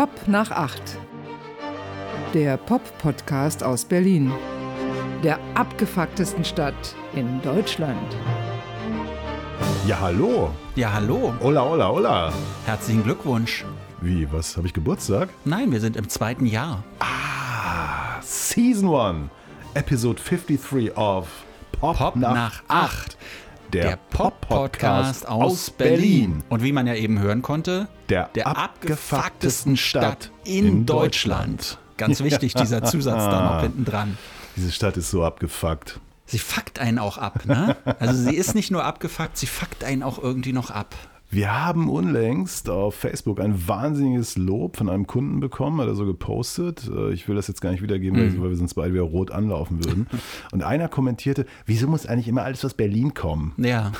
Pop nach acht. Der Pop-Podcast aus Berlin. Der abgefucktesten Stadt in Deutschland. Ja, hallo. Ja, hallo. Hola, hola, hola. Herzlichen Glückwunsch. Wie, was, habe ich Geburtstag? Nein, wir sind im zweiten Jahr. Ah, Season 1, Episode 53 of Pop, Pop nach, nach 8. Der, Der Pop-Podcast aus Berlin. Und wie man ja eben hören konnte, Der, der abgefucktesten abgefucktesten Stadt in Deutschland. Ganz wichtig, dieser Zusatz da noch hinten dran. Diese Stadt ist so abgefuckt. Sie fuckt einen auch ab, ne? Also sie ist nicht nur abgefuckt, sie fuckt einen auch irgendwie noch ab. Wir haben unlängst auf Facebook ein wahnsinniges Lob von einem Kunden bekommen, hat er so gepostet. Äh, Ich will das jetzt gar nicht wiedergeben, weil- weil wir sonst beide wieder rot anlaufen würden. Und einer kommentierte, wieso muss eigentlich immer alles aus Berlin kommen? Ja.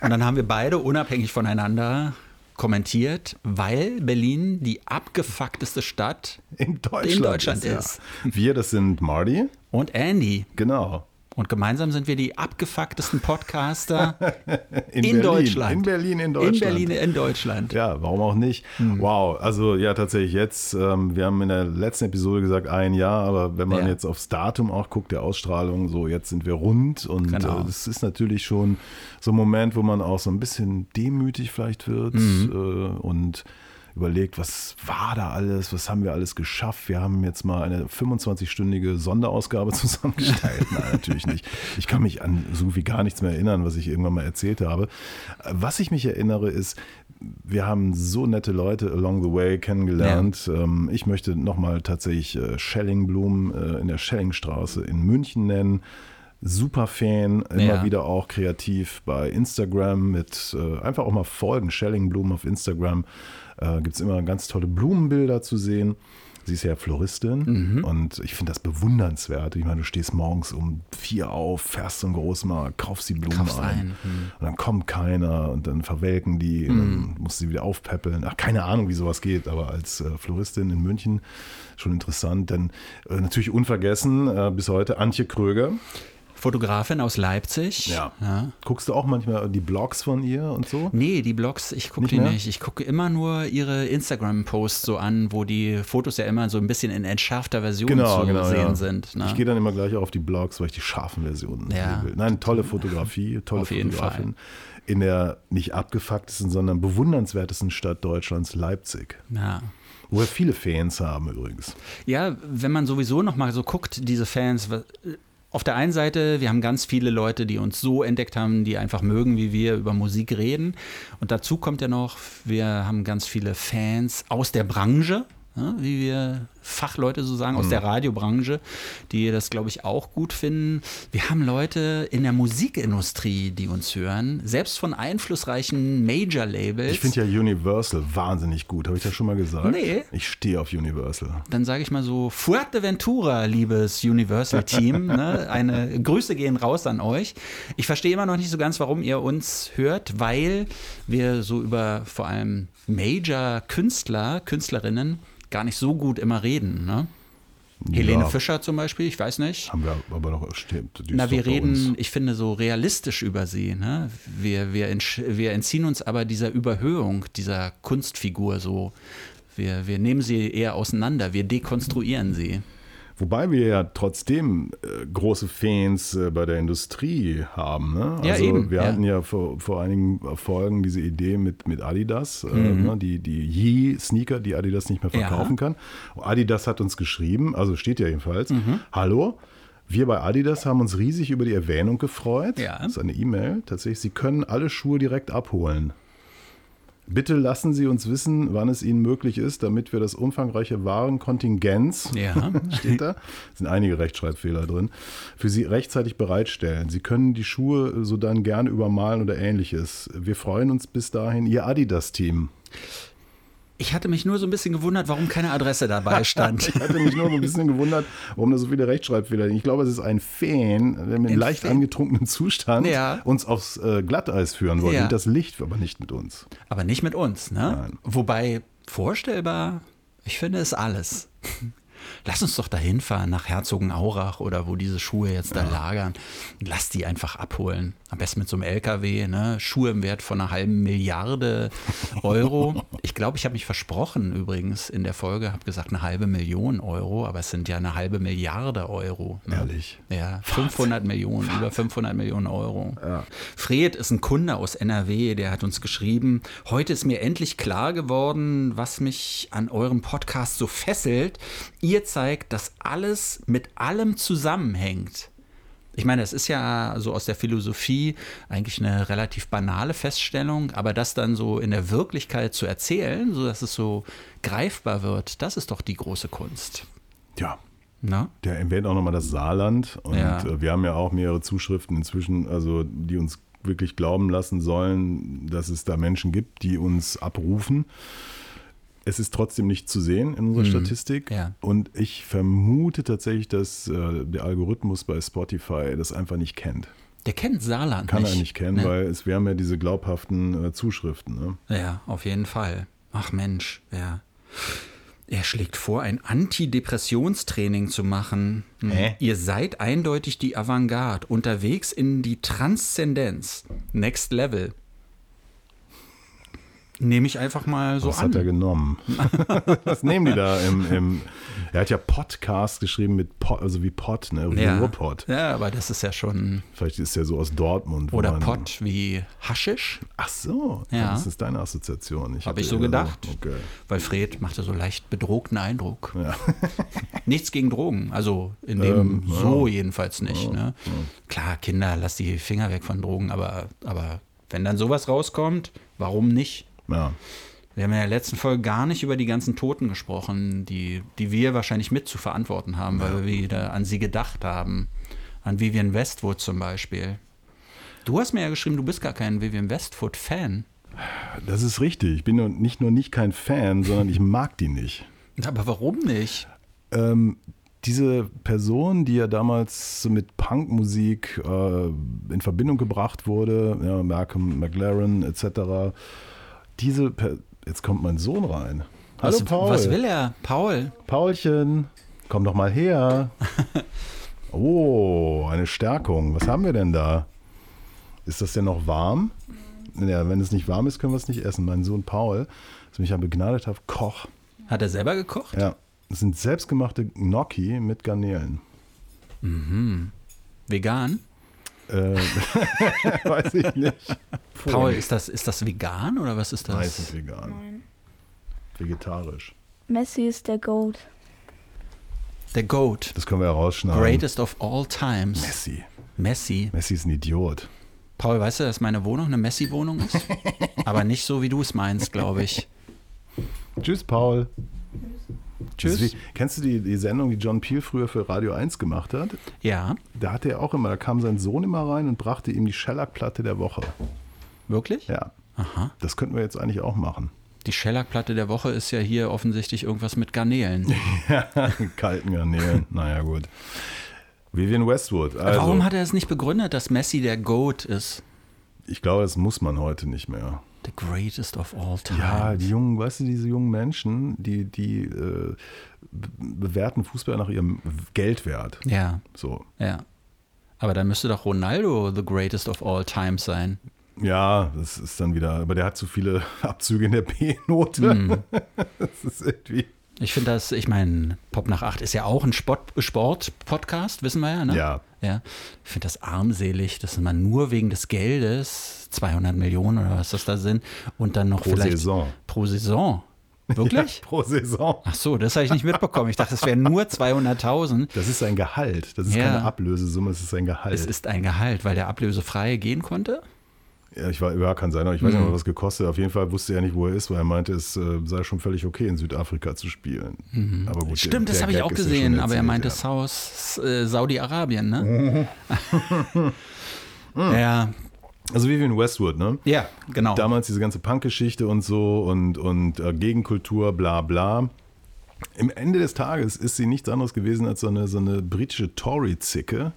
Und dann haben wir beide unabhängig voneinander kommentiert, weil Berlin die abgefuckteste Stadt In Deutschland, In Deutschland ja. ist. Wir, das sind Marty, und Andy. genau. Und gemeinsam sind wir die abgefucktesten Podcaster In, in, Berlin. Deutschland. In Berlin, in Deutschland. In Berlin, in Deutschland. Ja, warum auch nicht? Hm. Wow, also ja, tatsächlich jetzt, ähm, wir haben in der letzten Episode gesagt ein Jahr, aber wenn man Ja. jetzt aufs Datum auch guckt, der Ausstrahlung, so jetzt sind wir rund und Genau. äh, das ist natürlich schon so ein Moment, wo man auch so ein bisschen demütig vielleicht wird Mhm. äh, und überlegt, was war da alles, was haben wir alles geschafft. Wir haben jetzt mal eine 25-stündige Sonderausgabe zusammengestellt. Nein, natürlich nicht. Ich kann mich an so wie gar nichts mehr erinnern, was ich irgendwann mal erzählt habe. Was ich mich erinnere, ist, wir haben so nette Leute along the way kennengelernt. Ähm, Ich möchte nochmal tatsächlich äh, Schellingblum äh, in der Schellingstraße in München nennen. Super Fan, immer Ja. wieder auch kreativ bei Instagram mit äh, einfach auch mal folgen. Schellingblum auf Instagram äh, gibt es immer ganz tolle Blumenbilder zu sehen. Sie ist ja Floristin Mhm. und ich finde das bewundernswert. Ich meine, du stehst morgens um vier auf, fährst zum Großmarkt, kaufst die Blumen Kaufst ein. ein, hm. Und dann kommt keiner und dann verwelken die und dann musst du sie wieder aufpäppeln. Ach, keine Ahnung, wie sowas geht, aber als äh, Floristin in München schon interessant. Denn äh, natürlich unvergessen äh, bis heute Antje Kröger. Fotografin aus Leipzig. Ja. ja. Guckst du auch manchmal die Blogs von ihr und so? Nee, die Blogs, ich gucke die mehr? nicht. Ich gucke immer nur ihre Instagram-Posts so an, wo die Fotos ja immer so ein bisschen in entschärfter Version Genau, zu genau. sehen ja. sind. Ne? Ich gehe dann immer gleich auch auf die Blogs, weil ich die scharfen Versionen Ja. sehen will. Nein, tolle Fotografie, tolle Auf Fotografin. In der nicht abgefucktesten, sondern bewundernswertesten Stadt Deutschlands, Leipzig. ja. Wo wir viele Fans haben übrigens. Ja, wenn man sowieso noch mal so guckt, diese Fans, auf der einen Seite, wir haben ganz viele Leute, die uns so entdeckt haben, die einfach mögen, wie wir über Musik reden. Und dazu kommt ja noch, wir haben ganz viele Fans aus der Branche, wie wir Fachleute so sagen, aus der Radiobranche, die das, glaube ich, auch gut finden. Wir haben Leute in der Musikindustrie, die uns hören, selbst von einflussreichen Major-Labels. Ich finde ja Universal wahnsinnig gut. Habe ich das schon mal gesagt? Nee. Ich stehe auf Universal. dann sage ich mal so, Fuerteventura, liebes Universal-Team. ne? Eine Grüße gehen raus an euch. Ich verstehe immer noch nicht so ganz, warum ihr uns hört, weil wir so über vor allem Major-Künstler, Künstlerinnen gar nicht so gut immer reden. Ne? Helene Ja. Fischer zum Beispiel, ich weiß nicht. Haben wir aber noch stimmt. Na, wir reden, ich finde, so realistisch über sie. Ne? Wir, wir, entsch- wir entziehen uns aber dieser Überhöhung, dieser Kunstfigur so. Wir, wir nehmen sie eher auseinander, wir dekonstruieren sie. Wobei wir ja trotzdem äh, große Fans äh, bei der Industrie haben. Ne? Ja, also eben, wir ja. hatten ja vor, vor einigen Folgen diese Idee mit, mit Adidas, äh, Mhm. ne? die, die Yee-Sneaker, die Adidas nicht mehr Ja. verkaufen kann. Und Adidas hat uns geschrieben, also steht ja jedenfalls, Mhm. hallo, wir bei Adidas haben uns riesig über die Erwähnung gefreut. Ja. Das ist eine E-Mail tatsächlich. Sie können alle Schuhe direkt abholen. Bitte lassen Sie uns wissen, wann es Ihnen möglich ist, damit wir das umfangreiche Warenkontingenz Ja. steht da, sind einige Rechtschreibfehler drin, für Sie rechtzeitig bereitstellen. Sie können die Schuhe so dann gerne übermalen oder ähnliches. Wir freuen uns bis dahin, Ihr Adidas-Team. Ich hatte mich nur so ein bisschen gewundert, warum keine Adresse dabei stand. Ich hatte mich nur so ein bisschen gewundert, warum da so viele Rechtschreibfehler sind. Ich glaube, es ist ein Fan, der mit Ein leicht Fan. angetrunkenen Zustand Ja. uns aufs äh, Glatteis führen wollte. Ja. Mit das Licht, aber nicht mit uns. Aber nicht mit uns, ne? Nein. Wobei, vorstellbar, ich finde es alles. Lass uns doch dahin fahren, nach Herzogenaurach oder wo diese Schuhe jetzt da lagern. Lass die einfach abholen. Am besten mit so einem LKW, ne? Schuhe im Wert von einer halben Milliarde Euro. Ich glaube, ich habe mich versprochen übrigens in der Folge, habe gesagt eine halbe Million Euro, aber es sind ja eine halbe Milliarde Euro. Ne? Ehrlich? Ja, 500 Millionen, über 500 Millionen Euro. Fred ist ein Kunde aus NRW, der hat uns geschrieben, heute ist mir endlich klar geworden, was mich an eurem Podcast so fesselt. Ihr zeigt, dass alles mit allem zusammenhängt. Ich meine, das ist ja so aus der Philosophie eigentlich eine relativ banale Feststellung, aber das dann so in der Wirklichkeit zu erzählen, sodass es so greifbar wird, das ist doch die große Kunst. Ja. Na? Der erwähnt auch nochmal das Saarland. Und Ja. äh, wir haben ja auch mehrere Zuschriften inzwischen, also die uns wirklich glauben lassen sollen, dass es da Menschen gibt, die uns abrufen. Es ist trotzdem nicht zu sehen in unserer Statistik. ja. Und ich vermute tatsächlich, dass äh, der Algorithmus bei Spotify das einfach nicht kennt. Der kennt Saarland Kann nicht. er nicht kennen, ne? weil es, wir haben ja diese glaubhaften äh, Zuschriften. Ne? Ja, auf jeden Fall. Ach Mensch, ja. Er schlägt vor, ein Antidepressionstraining zu machen. Hm. Hä? Ihr seid eindeutig die Avantgarde, unterwegs in die Transzendenz. Next Level. Nehme ich einfach mal so Was an. hat er genommen? Was nehmen die da im, im Er hat ja Podcast geschrieben mit Pot, also wie Pott, ne? Wie ja. Ruhrpott. ja, aber das ist ja schon. Vielleicht ist er so aus Dortmund. wo Oder man- Pott wie Haschisch, Ach so, Ja. das ist deine Assoziation. habe ich so gedacht. Okay. Weil Fred machte so leicht bedrohten Eindruck. Ja. Nichts gegen Drogen, also in dem Ähm, ja. so jedenfalls nicht. Ne? Klar, Kinder, lass die Finger weg von Drogen, aber, aber wenn dann sowas rauskommt, warum nicht? Ja. Wir haben in der letzten Folge gar nicht über die ganzen Toten gesprochen, die, die wir wahrscheinlich mit zu verantworten haben, weil wir wieder an sie gedacht haben. An Vivian Westwood zum Beispiel. Du hast mir ja geschrieben, du bist gar kein Vivian Westwood-Fan. Das ist richtig. Ich bin nicht nur nicht kein Fan, sondern ich mag die nicht. Aber warum nicht? Ähm, diese Person, die ja damals mit Punkmusik äh, in Verbindung gebracht wurde, ja, Malcolm McLaren etc., diese, per jetzt kommt mein Sohn rein. Hallo was, Paul. was will er? Paul? Paulchen, komm doch mal her. Oh, eine Stärkung. Was haben wir denn da? Ist das denn noch warm? Ja, wenn es nicht warm ist, können wir es nicht essen. Mein Sohn Paul ist mich ein begnadeter Koch. Hat er selber gekocht? Ja, das sind selbstgemachte Gnocchi mit Garnelen. Vegan? Äh, weiß ich nicht. Paul, ist das, ist das vegan oder was ist das? Meistens vegan. Nein. Vegetarisch. Messi ist der Goat. Der Goat. Das können wir ja rausschneiden. Greatest of all times. Messi. Messi. Messi ist ein Idiot. Paul, weißt du, dass meine Wohnung eine Messi-Wohnung ist? Aber nicht so, wie du es meinst, glaube ich. Tschüss, Paul. Tschüss. Wie, kennst du die, die Sendung, die John Peel früher für Radio 1 gemacht hat? Ja, Da hatte er auch immer, da kam sein Sohn immer rein und brachte ihm die Shellac-Platte der Woche. wirklich? Ja, Aha. das könnten wir jetzt eigentlich auch machen. Die Shellac-Platte der Woche ist ja hier offensichtlich irgendwas mit Garnelen. Kalten Garnelen, naja gut. Vivian Westwood. Also, Warum hat er es nicht begründet, dass Messi der Goat ist? Ich glaube, das muss man heute nicht mehr. The greatest of all time. Ja, die jungen, weißt du, diese jungen Menschen, die, die äh, be- bewerten Fußball nach ihrem Geldwert. ja, So. ja. Aber dann müsste doch Ronaldo the greatest of all time sein. Ja, das ist dann wieder, aber der hat zu viele Abzüge in der B-Note. Hm. Das ist irgendwie. Ich finde das, ich meine, Pop nach 8 ist ja auch ein Sport- Sport-Podcast, wissen wir ja, ne? Ja. ja. Ich finde das armselig, dass man nur wegen des Geldes 200 Millionen oder was das da sind und dann noch Pro vielleicht Saison. pro Saison. Wirklich? Ja, pro Saison. Ach so, das habe ich nicht mitbekommen. Ich dachte, es wären nur 200.000. Das ist ein Gehalt. Das ist Ja. keine Ablösesumme, es ist ein Gehalt. Es ist ein Gehalt, weil der ablösefrei gehen konnte. Ja, ich war, ja, kann sein, aber ich weiß Mhm. nicht, was gekostet. Auf jeden Fall wusste er nicht, wo er ist, weil er meinte, es äh, sei schon völlig okay, in Südafrika zu spielen. Aber gut, Mhm. Stimmt, der- das habe ich auch gesehen, aber er erzählt, meinte ja. Saus, äh, Saudi-Arabien, ne? ja, Also Vivian Westwood, ne? ja, genau. Damals diese ganze Punk-Geschichte und so und, und äh, Gegenkultur, bla bla. Im Ende des Tages ist sie nichts anderes gewesen als so eine, so eine britische Tory-Zicke,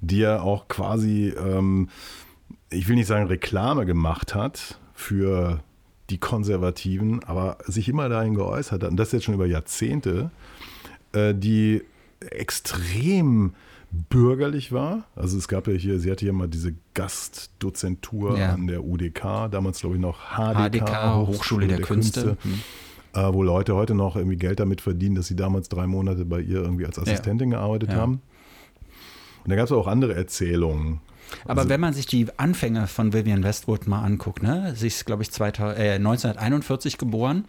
die ja auch quasi, ähm, ich will nicht sagen Reklame gemacht hat für die Konservativen, aber sich immer dahin geäußert hat, und das jetzt schon über Jahrzehnte, äh, die extrem bürgerlich war. Also es gab ja hier, sie hatte ja mal diese Gastdozentur Ja. an der UDK, damals glaube ich noch HDK, HDK, Hochschule der Künste. Hm. äh, wo Leute heute noch irgendwie Geld damit verdienen, dass sie damals drei Monate bei ihr irgendwie als Assistentin gearbeitet Ja. haben. Und da gab es auch andere Erzählungen. Aber Also- wenn man sich die Anfänge von Vivian Westwood mal anguckt, ne? sie ist, glaube ich, 2000, äh, 1941 geboren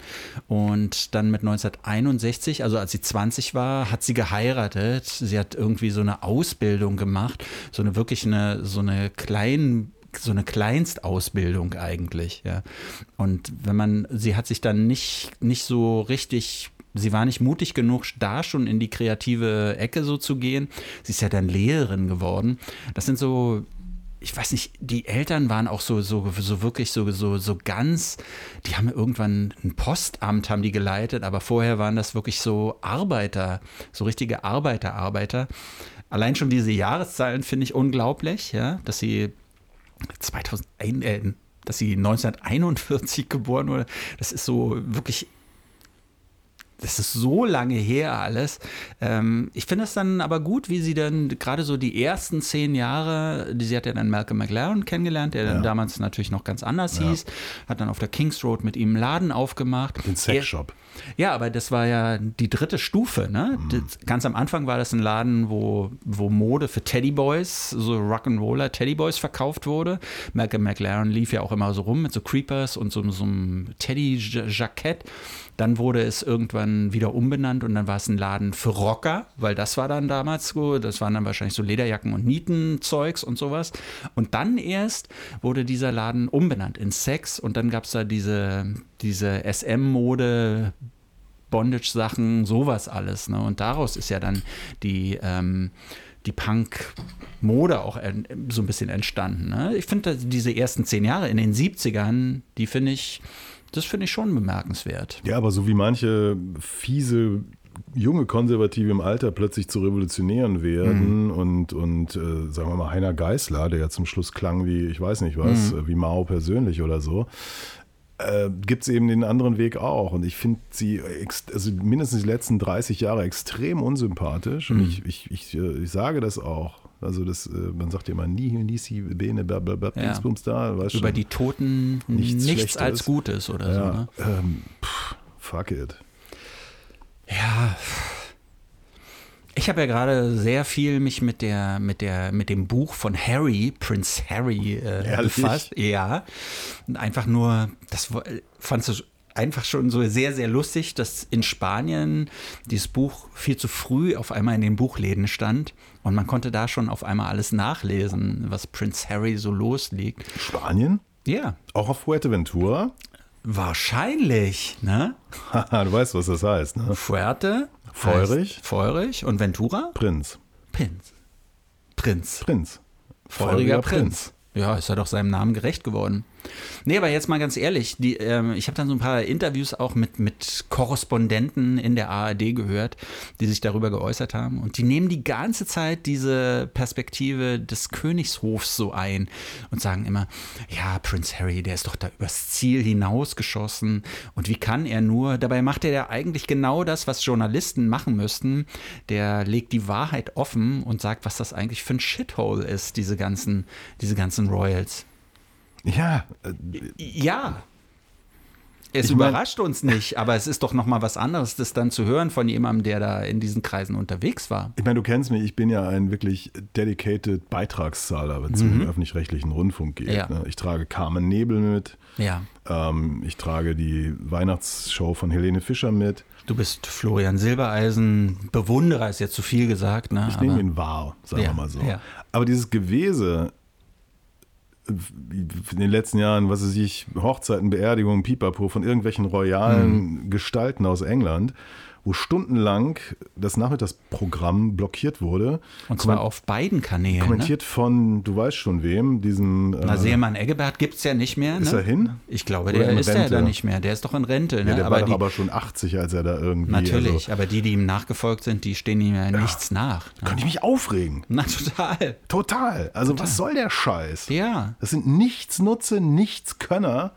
und dann mit 1961, also als sie 20 war, hat sie geheiratet. Sie hat irgendwie so eine Ausbildung gemacht, so eine wirklich eine, so eine kleinen so eine Kleinstausbildung eigentlich, ja. Und wenn man, sie hat sich dann nicht, nicht so richtig sie war nicht mutig genug, da schon in die kreative Ecke so zu gehen. Sie ist ja dann Lehrerin geworden. Das sind so, ich weiß nicht, die Eltern waren auch so, so, so wirklich so, so, so ganz, die haben irgendwann ein Postamt haben die geleitet, aber vorher waren das wirklich so Arbeiter, so richtige Arbeiter, Arbeiter. Allein schon diese Jahreszahlen finde ich unglaublich, ja, dass sie 2001, äh, dass sie 1941 geboren wurde. Das ist so wirklich das ist so lange her alles. Ähm, ich finde es dann aber gut, wie sie dann gerade so die ersten zehn Jahre, die, sie hat ja dann Malcolm McLaren kennengelernt, der dann Ja. damals natürlich noch ganz anders Ja. hieß, hat dann auf der Kings Road mit ihm einen Laden aufgemacht. Den Sexshop. Ja, aber das war ja die dritte Stufe. Ne? Mhm. Das, ganz am Anfang war das ein Laden, wo, wo Mode für Teddyboys, so Rock'n'Roller Teddyboys verkauft wurde. Malcolm McLaren lief ja auch immer so rum mit so Creepers und so, so einem Teddy-Jackett. Dann wurde es irgendwann wieder umbenannt und dann war es ein Laden für Rocker, weil das war dann damals so, das waren dann wahrscheinlich so Lederjacken und Nietenzeugs und sowas. Und dann erst wurde dieser Laden umbenannt in Sex und dann gab es da diese, diese SM-Mode, Bondage-Sachen, sowas alles. Ne? Und daraus ist ja dann die, ähm, die Punk-Mode auch so ein bisschen entstanden. Ne? Ich finde, diese ersten zehn Jahre in den 70ern, die finde ich, das finde ich schon bemerkenswert. Ja, aber so wie manche fiese junge Konservative im Alter plötzlich zu Revolutionären werden Mhm. und, und äh, sagen wir mal Heiner Geißler, der ja zum Schluss klang wie, ich weiß nicht was, Mhm. wie Mao persönlich oder so, äh, gibt es eben den anderen Weg auch. Und ich finde sie also mindestens die letzten 30 Jahre extrem unsympathisch. Mhm. Und ich, ich, ich, äh, ich sage das auch. Also das, äh, man sagt ja immer nie, nisi, bene, blablabla, Ja. Dingsbums da. Weißt Über schon. die Toten Nichts nichts, als Gutes oder so. ja, Ne? ähm, pff, fuck it. Ja. Ich habe ja gerade sehr viel mich mit der, mit der, mit dem Buch von Harry, Prince Harry, äh, befasst. Ja. Und einfach nur, das fandst du einfach schon so sehr, sehr lustig, dass in Spanien dieses Buch viel zu früh auf einmal in den Buchläden stand. Und man konnte da schon auf einmal alles nachlesen, was Prince Harry so losliegt. Spanien? Ja, Auch auf Fuerteventura? wahrscheinlich, ne? Haha, du weißt, was das heißt, ne? Fuerte. Feurig. Feurig. Und Ventura? Prinz. Prinz. Prinz. Prinz. Feuriger Prinz. Ja, ist er doch seinem Namen gerecht geworden. Nee, aber jetzt mal ganz ehrlich, die, ähm, ich habe dann so ein paar Interviews auch mit, mit Korrespondenten in der ARD gehört, die sich darüber geäußert haben. Und die nehmen die ganze Zeit diese Perspektive des Königshofs so ein und sagen immer, ja, Prinz Harry, der ist doch da übers Ziel hinausgeschossen. Und wie kann er nur? Dabei macht er ja eigentlich genau das, was Journalisten machen müssten. Der legt die Wahrheit offen und sagt, was das eigentlich für ein Shithole ist, diese ganzen, diese ganzen Royals. Ja, äh, Ja. Es Ich mein- überrascht uns nicht, aber es ist doch noch mal was anderes, das dann zu hören von jemandem, der da in diesen Kreisen unterwegs war. ich meine, du kennst mich, ich bin ja ein wirklich dedicated Beitragszahler, wenn es um den öffentlich-rechtlichen Rundfunk geht. Mhm. Ja. Ne? Ich trage Carmen Nebel mit, Ja. ähm, ich trage die Weihnachtsshow von Helene Fischer mit. Du bist Florian Silbereisen, Bewunderer ist jetzt zu viel gesagt, ne? Ich nehme ihn wahr, sagen Ja, wir mal so. ja. Aber dieses Gewese in den letzten Jahren, was weiß ich, Hochzeiten, Beerdigungen, Pipapo von irgendwelchen royalen Mhm. Gestalten aus England, wo stundenlang das Nachmittagsprogramm blockiert wurde. Und zwar auf beiden Kanälen. Ne? Kommentiert von, du weißt schon wem, diesem. Na, äh, Seemann Eggebert gibt es ja nicht mehr. Ne? Ist er hin? Ich glaube, der ist ja da nicht mehr. Der ist doch in Rente. Ne? ja, der aber war die, aber schon 80, als er da irgendwie. natürlich, Also, aber die, die ihm nachgefolgt sind, die stehen ihm ja, nichts nach. Ne? könnte ich mich aufregen. Na, total. Total. Also, was soll der Scheiß? Ja. Das sind Nichtsnutze, Nichtskönner,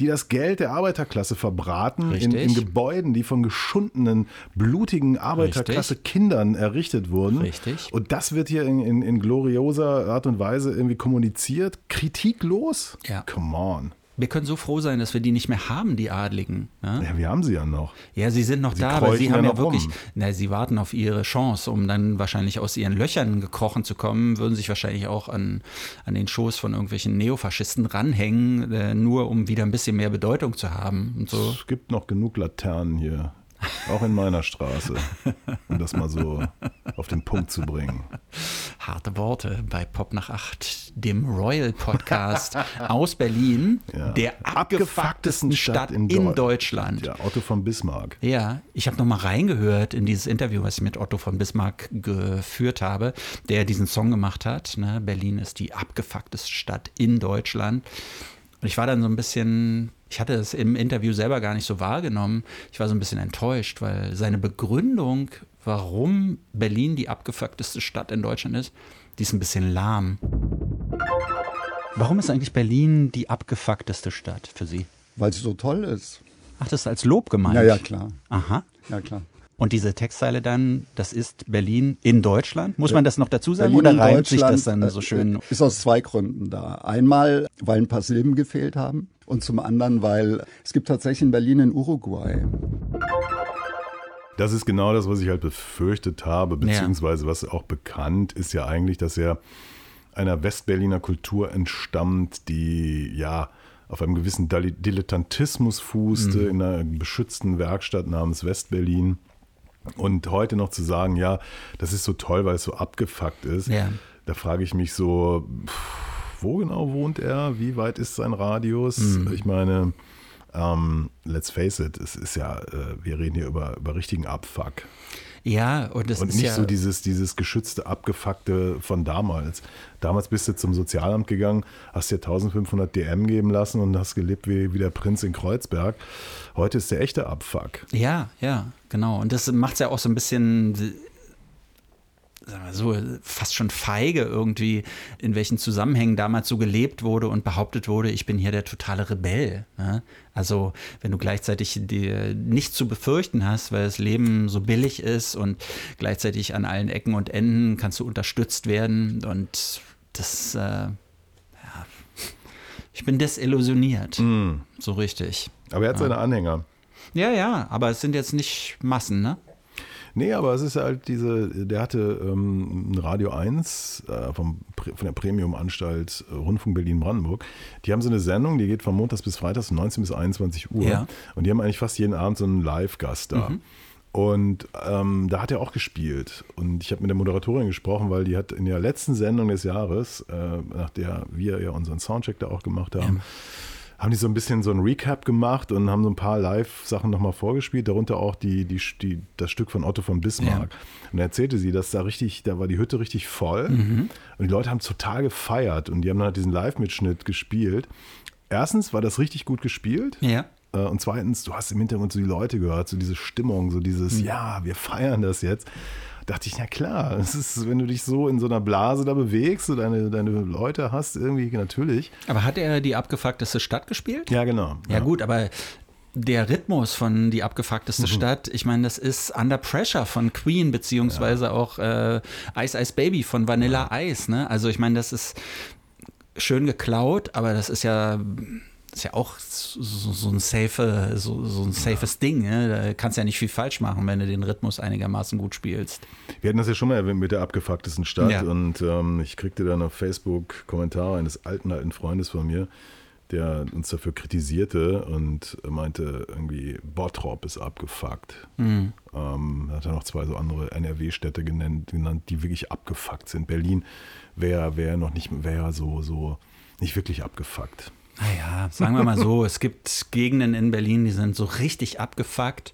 die das Geld der Arbeiterklasse verbraten in, Mhm. In Gebäuden, die von geschundenen eigenen blutigen Arbeiterklasse Richtig. Kindern errichtet wurden. Richtig. Und das wird hier in, in, in glorioser Art und Weise irgendwie kommuniziert, kritiklos. Ja. Come on. Wir können so froh sein, dass wir die nicht mehr haben, die Adligen. Ne? Ja, wir haben sie ja noch. Ja, sie sind noch Sie da, aber sie haben ja ja wirklich, rum. na, sie warten auf ihre Chance, um dann wahrscheinlich aus ihren Löchern gekrochen zu kommen, würden sich wahrscheinlich auch an, an den Schoß von irgendwelchen Neofaschisten ranhängen, äh, nur um wieder ein bisschen mehr Bedeutung zu haben und so. Es gibt noch genug Laternen hier. Auch in meiner Straße. Um das mal so auf den Punkt zu bringen. Harte Worte bei Pop nach acht, dem Royal Podcast aus Berlin, Ja. der abgefucktesten Stadt in, Deu- Deutschland. Ja, Otto von Bismarck. Ja, ich habe nochmal reingehört in dieses Interview, was ich mit Otto von Bismarck geführt habe, der diesen Song gemacht hat. Ne? Berlin ist die abgefuckteste Stadt in Deutschland. Und ich war dann so ein bisschen, ich hatte es im Interview selber gar nicht so wahrgenommen. Ich war so ein bisschen enttäuscht, weil seine Begründung, warum Berlin die abgefuckteste Stadt in Deutschland ist, die ist ein bisschen lahm. Warum ist eigentlich Berlin die abgefuckteste Stadt für Sie? Weil sie so toll ist. Ach, das ist als Lob gemeint. Ja, ja, klar. Aha. Ja, klar. Und diese Textzeile dann, das ist Berlin in Deutschland? Muss man das noch dazu sagen Berlin oder in reimt sich das dann äh, so schön? Ist aus zwei Gründen da. Einmal, weil ein paar Silben gefehlt haben und zum anderen, weil es gibt tatsächlich in Berlin in Uruguay. Das ist genau das, was ich halt befürchtet habe, beziehungsweise was auch bekannt ist ja eigentlich, dass er einer Westberliner Kultur entstammt, die ja auf einem gewissen Dilettantismus fußte, Mhm. in einer beschützten Werkstatt namens Westberlin. Und heute noch zu sagen, ja, das ist so toll, weil es so abgefuckt ist, Ja. da frage ich mich so, wo genau wohnt er? Wie weit ist sein Radius? Mhm. Ich meine, ähm, let's face it, es ist ja, äh, wir reden hier über, über richtigen Abfuck. Ja, und das Und ist nicht ja, so dieses, dieses geschützte, abgefuckte von damals. Damals bist du zum Sozialamt gegangen, hast dir 1500 DM geben lassen und hast gelebt wie, wie der Prinz in Kreuzberg. Heute ist der echte Abfuck. ja, ja, genau. Und das macht es ja auch so ein bisschen, sagen wir so, fast schon feige irgendwie, in welchen Zusammenhängen damals so gelebt wurde und behauptet wurde, ich bin hier der totale Rebell. Ne? Also wenn du gleichzeitig dir nichts zu befürchten hast, weil das Leben so billig ist und gleichzeitig an allen Ecken und Enden kannst du unterstützt werden und das, äh, ja, ich bin desillusioniert, so richtig. Aber er hat seine Anhänger. Ja, ja, aber es sind jetzt nicht Massen, ne? Nee, aber es ist halt diese, der hatte ähm, ein Radio 1 äh, vom, von der Premium-Anstalt äh, Rundfunk Berlin-Brandenburg. Die haben so eine Sendung, die geht von Montags bis Freitags von 19 bis 21 Uhr. Ja. Und die haben eigentlich fast jeden Abend so einen Live-Gast da. Und ähm, da hat er auch gespielt. Und ich habe mit der Moderatorin gesprochen, weil die hat in der letzten Sendung des Jahres, äh, nach der wir ja unseren Soundcheck da auch gemacht haben, haben die so ein bisschen so ein Recap gemacht und haben so ein paar Live-Sachen nochmal vorgespielt, darunter auch die, die, die, das Stück von Otto von Bismarck. Und da erzählte sie, dass da richtig, da war die Hütte richtig voll und die Leute haben total gefeiert und die haben dann halt diesen Live-Mitschnitt gespielt. Erstens war das richtig gut gespielt. Ja. Äh, Und zweitens, du hast im Hintergrund so die Leute gehört, so diese Stimmung, so dieses, ja, wir feiern das jetzt. Dachte ich, na klar, es ist, wenn du dich so in so einer Blase da bewegst, so deine, deine Leute hast, irgendwie natürlich. Aber hat er die abgefuckteste Stadt gespielt? Ja, genau. Ja, gut, aber der Rhythmus von die abgefuckteste Mhm. Stadt, ich meine, das ist Under Pressure von Queen, beziehungsweise auch äh, Ice Ice Baby von Vanilla Ice, ne? Also ich meine, das ist schön geklaut, aber das ist ja ist ja auch so, so ein safe, so, so ein safes Ding. Ne? Da kannst du ja nicht viel falsch machen, wenn du den Rhythmus einigermaßen gut spielst. Wir hatten das ja schon mal erwähnt mit der abgefucktesten Stadt Ja. und ähm, ich kriegte dann auf Facebook Kommentare eines alten, alten Freundes von mir, der uns dafür kritisierte und meinte irgendwie, Bottrop ist abgefuckt. Mhm. Ähm, hat er noch zwei so andere NRW-Städte genannt, genannt, die wirklich abgefuckt sind. Berlin wäre wär noch nicht, wäre so, so nicht wirklich abgefuckt. Naja, sagen wir mal so, es gibt Gegenden in Berlin, die sind so richtig abgefuckt.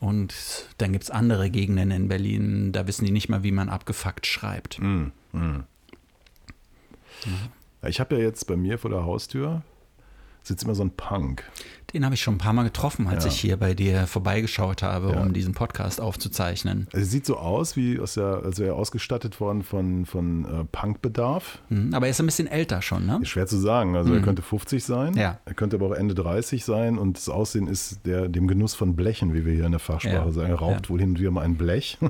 Und dann gibt es andere Gegenden in Berlin, da wissen die nicht mal, wie man abgefuckt schreibt. Ich habe ja jetzt bei mir vor der Haustür sitzt immer so ein Punk. Den habe ich schon ein paar Mal getroffen, als Ja. ich hier bei dir vorbeigeschaut habe, Ja. um diesen Podcast aufzuzeichnen. Es sieht so aus, wie aus der, also er ausgestattet worden von, von äh, Punkbedarf. Mhm, Aber er ist ein bisschen älter schon, ne? Ist schwer zu sagen. Also er könnte 50 sein, Ja. er könnte aber auch Ende 30 sein und das Aussehen ist der, dem Genuss von Blechen, wie wir hier in der Fachsprache sagen. Er raucht wohl hin und wieder mal ein Blech.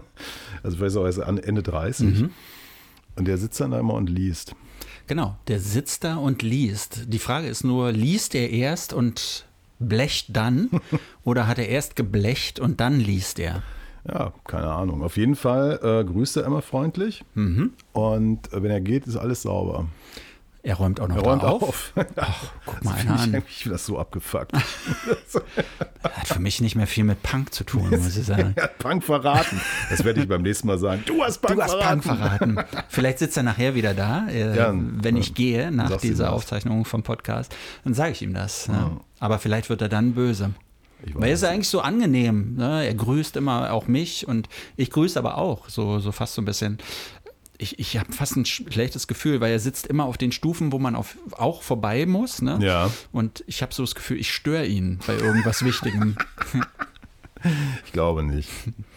Also vielleicht er auch erst Ende 30. Mhm. Und der sitzt dann da immer und liest. Genau, der sitzt da und liest. Die Frage ist nur, liest er erst und blecht dann oder hat er erst geblecht und dann liest er? Ja, keine Ahnung. Auf jeden Fall äh, grüßt er immer freundlich Mhm. und äh, wenn er geht, ist alles sauber. Er räumt auch noch Er räumt auf. auf. Ach, guck mal Das einer finde ich an. eigentlich wieder so abgefuckt. Hat für mich nicht mehr viel mit Punk zu tun, muss ich sagen. er hat Punk verraten. Das werde ich beim nächsten Mal sagen. Du hast Punk Du hast verraten. Punk verraten. Vielleicht sitzt er nachher wieder da, äh, Ja, wenn ich ja. gehe nach Sagst dieser das. Aufzeichnung vom Podcast. Dann sage ich ihm das. Ne? Ja. Aber vielleicht wird er dann böse. Ich Weil er ist ja eigentlich so angenehm. Ne? Er grüßt immer auch mich und ich grüße aber auch. So, so fast so ein bisschen. Ich, ich habe fast ein schlechtes Gefühl, weil er sitzt immer auf den Stufen, wo man auf, auch vorbei muss. Ne? Ja. Und ich habe so das Gefühl, ich störe ihn bei irgendwas Wichtigem. Ich glaube nicht.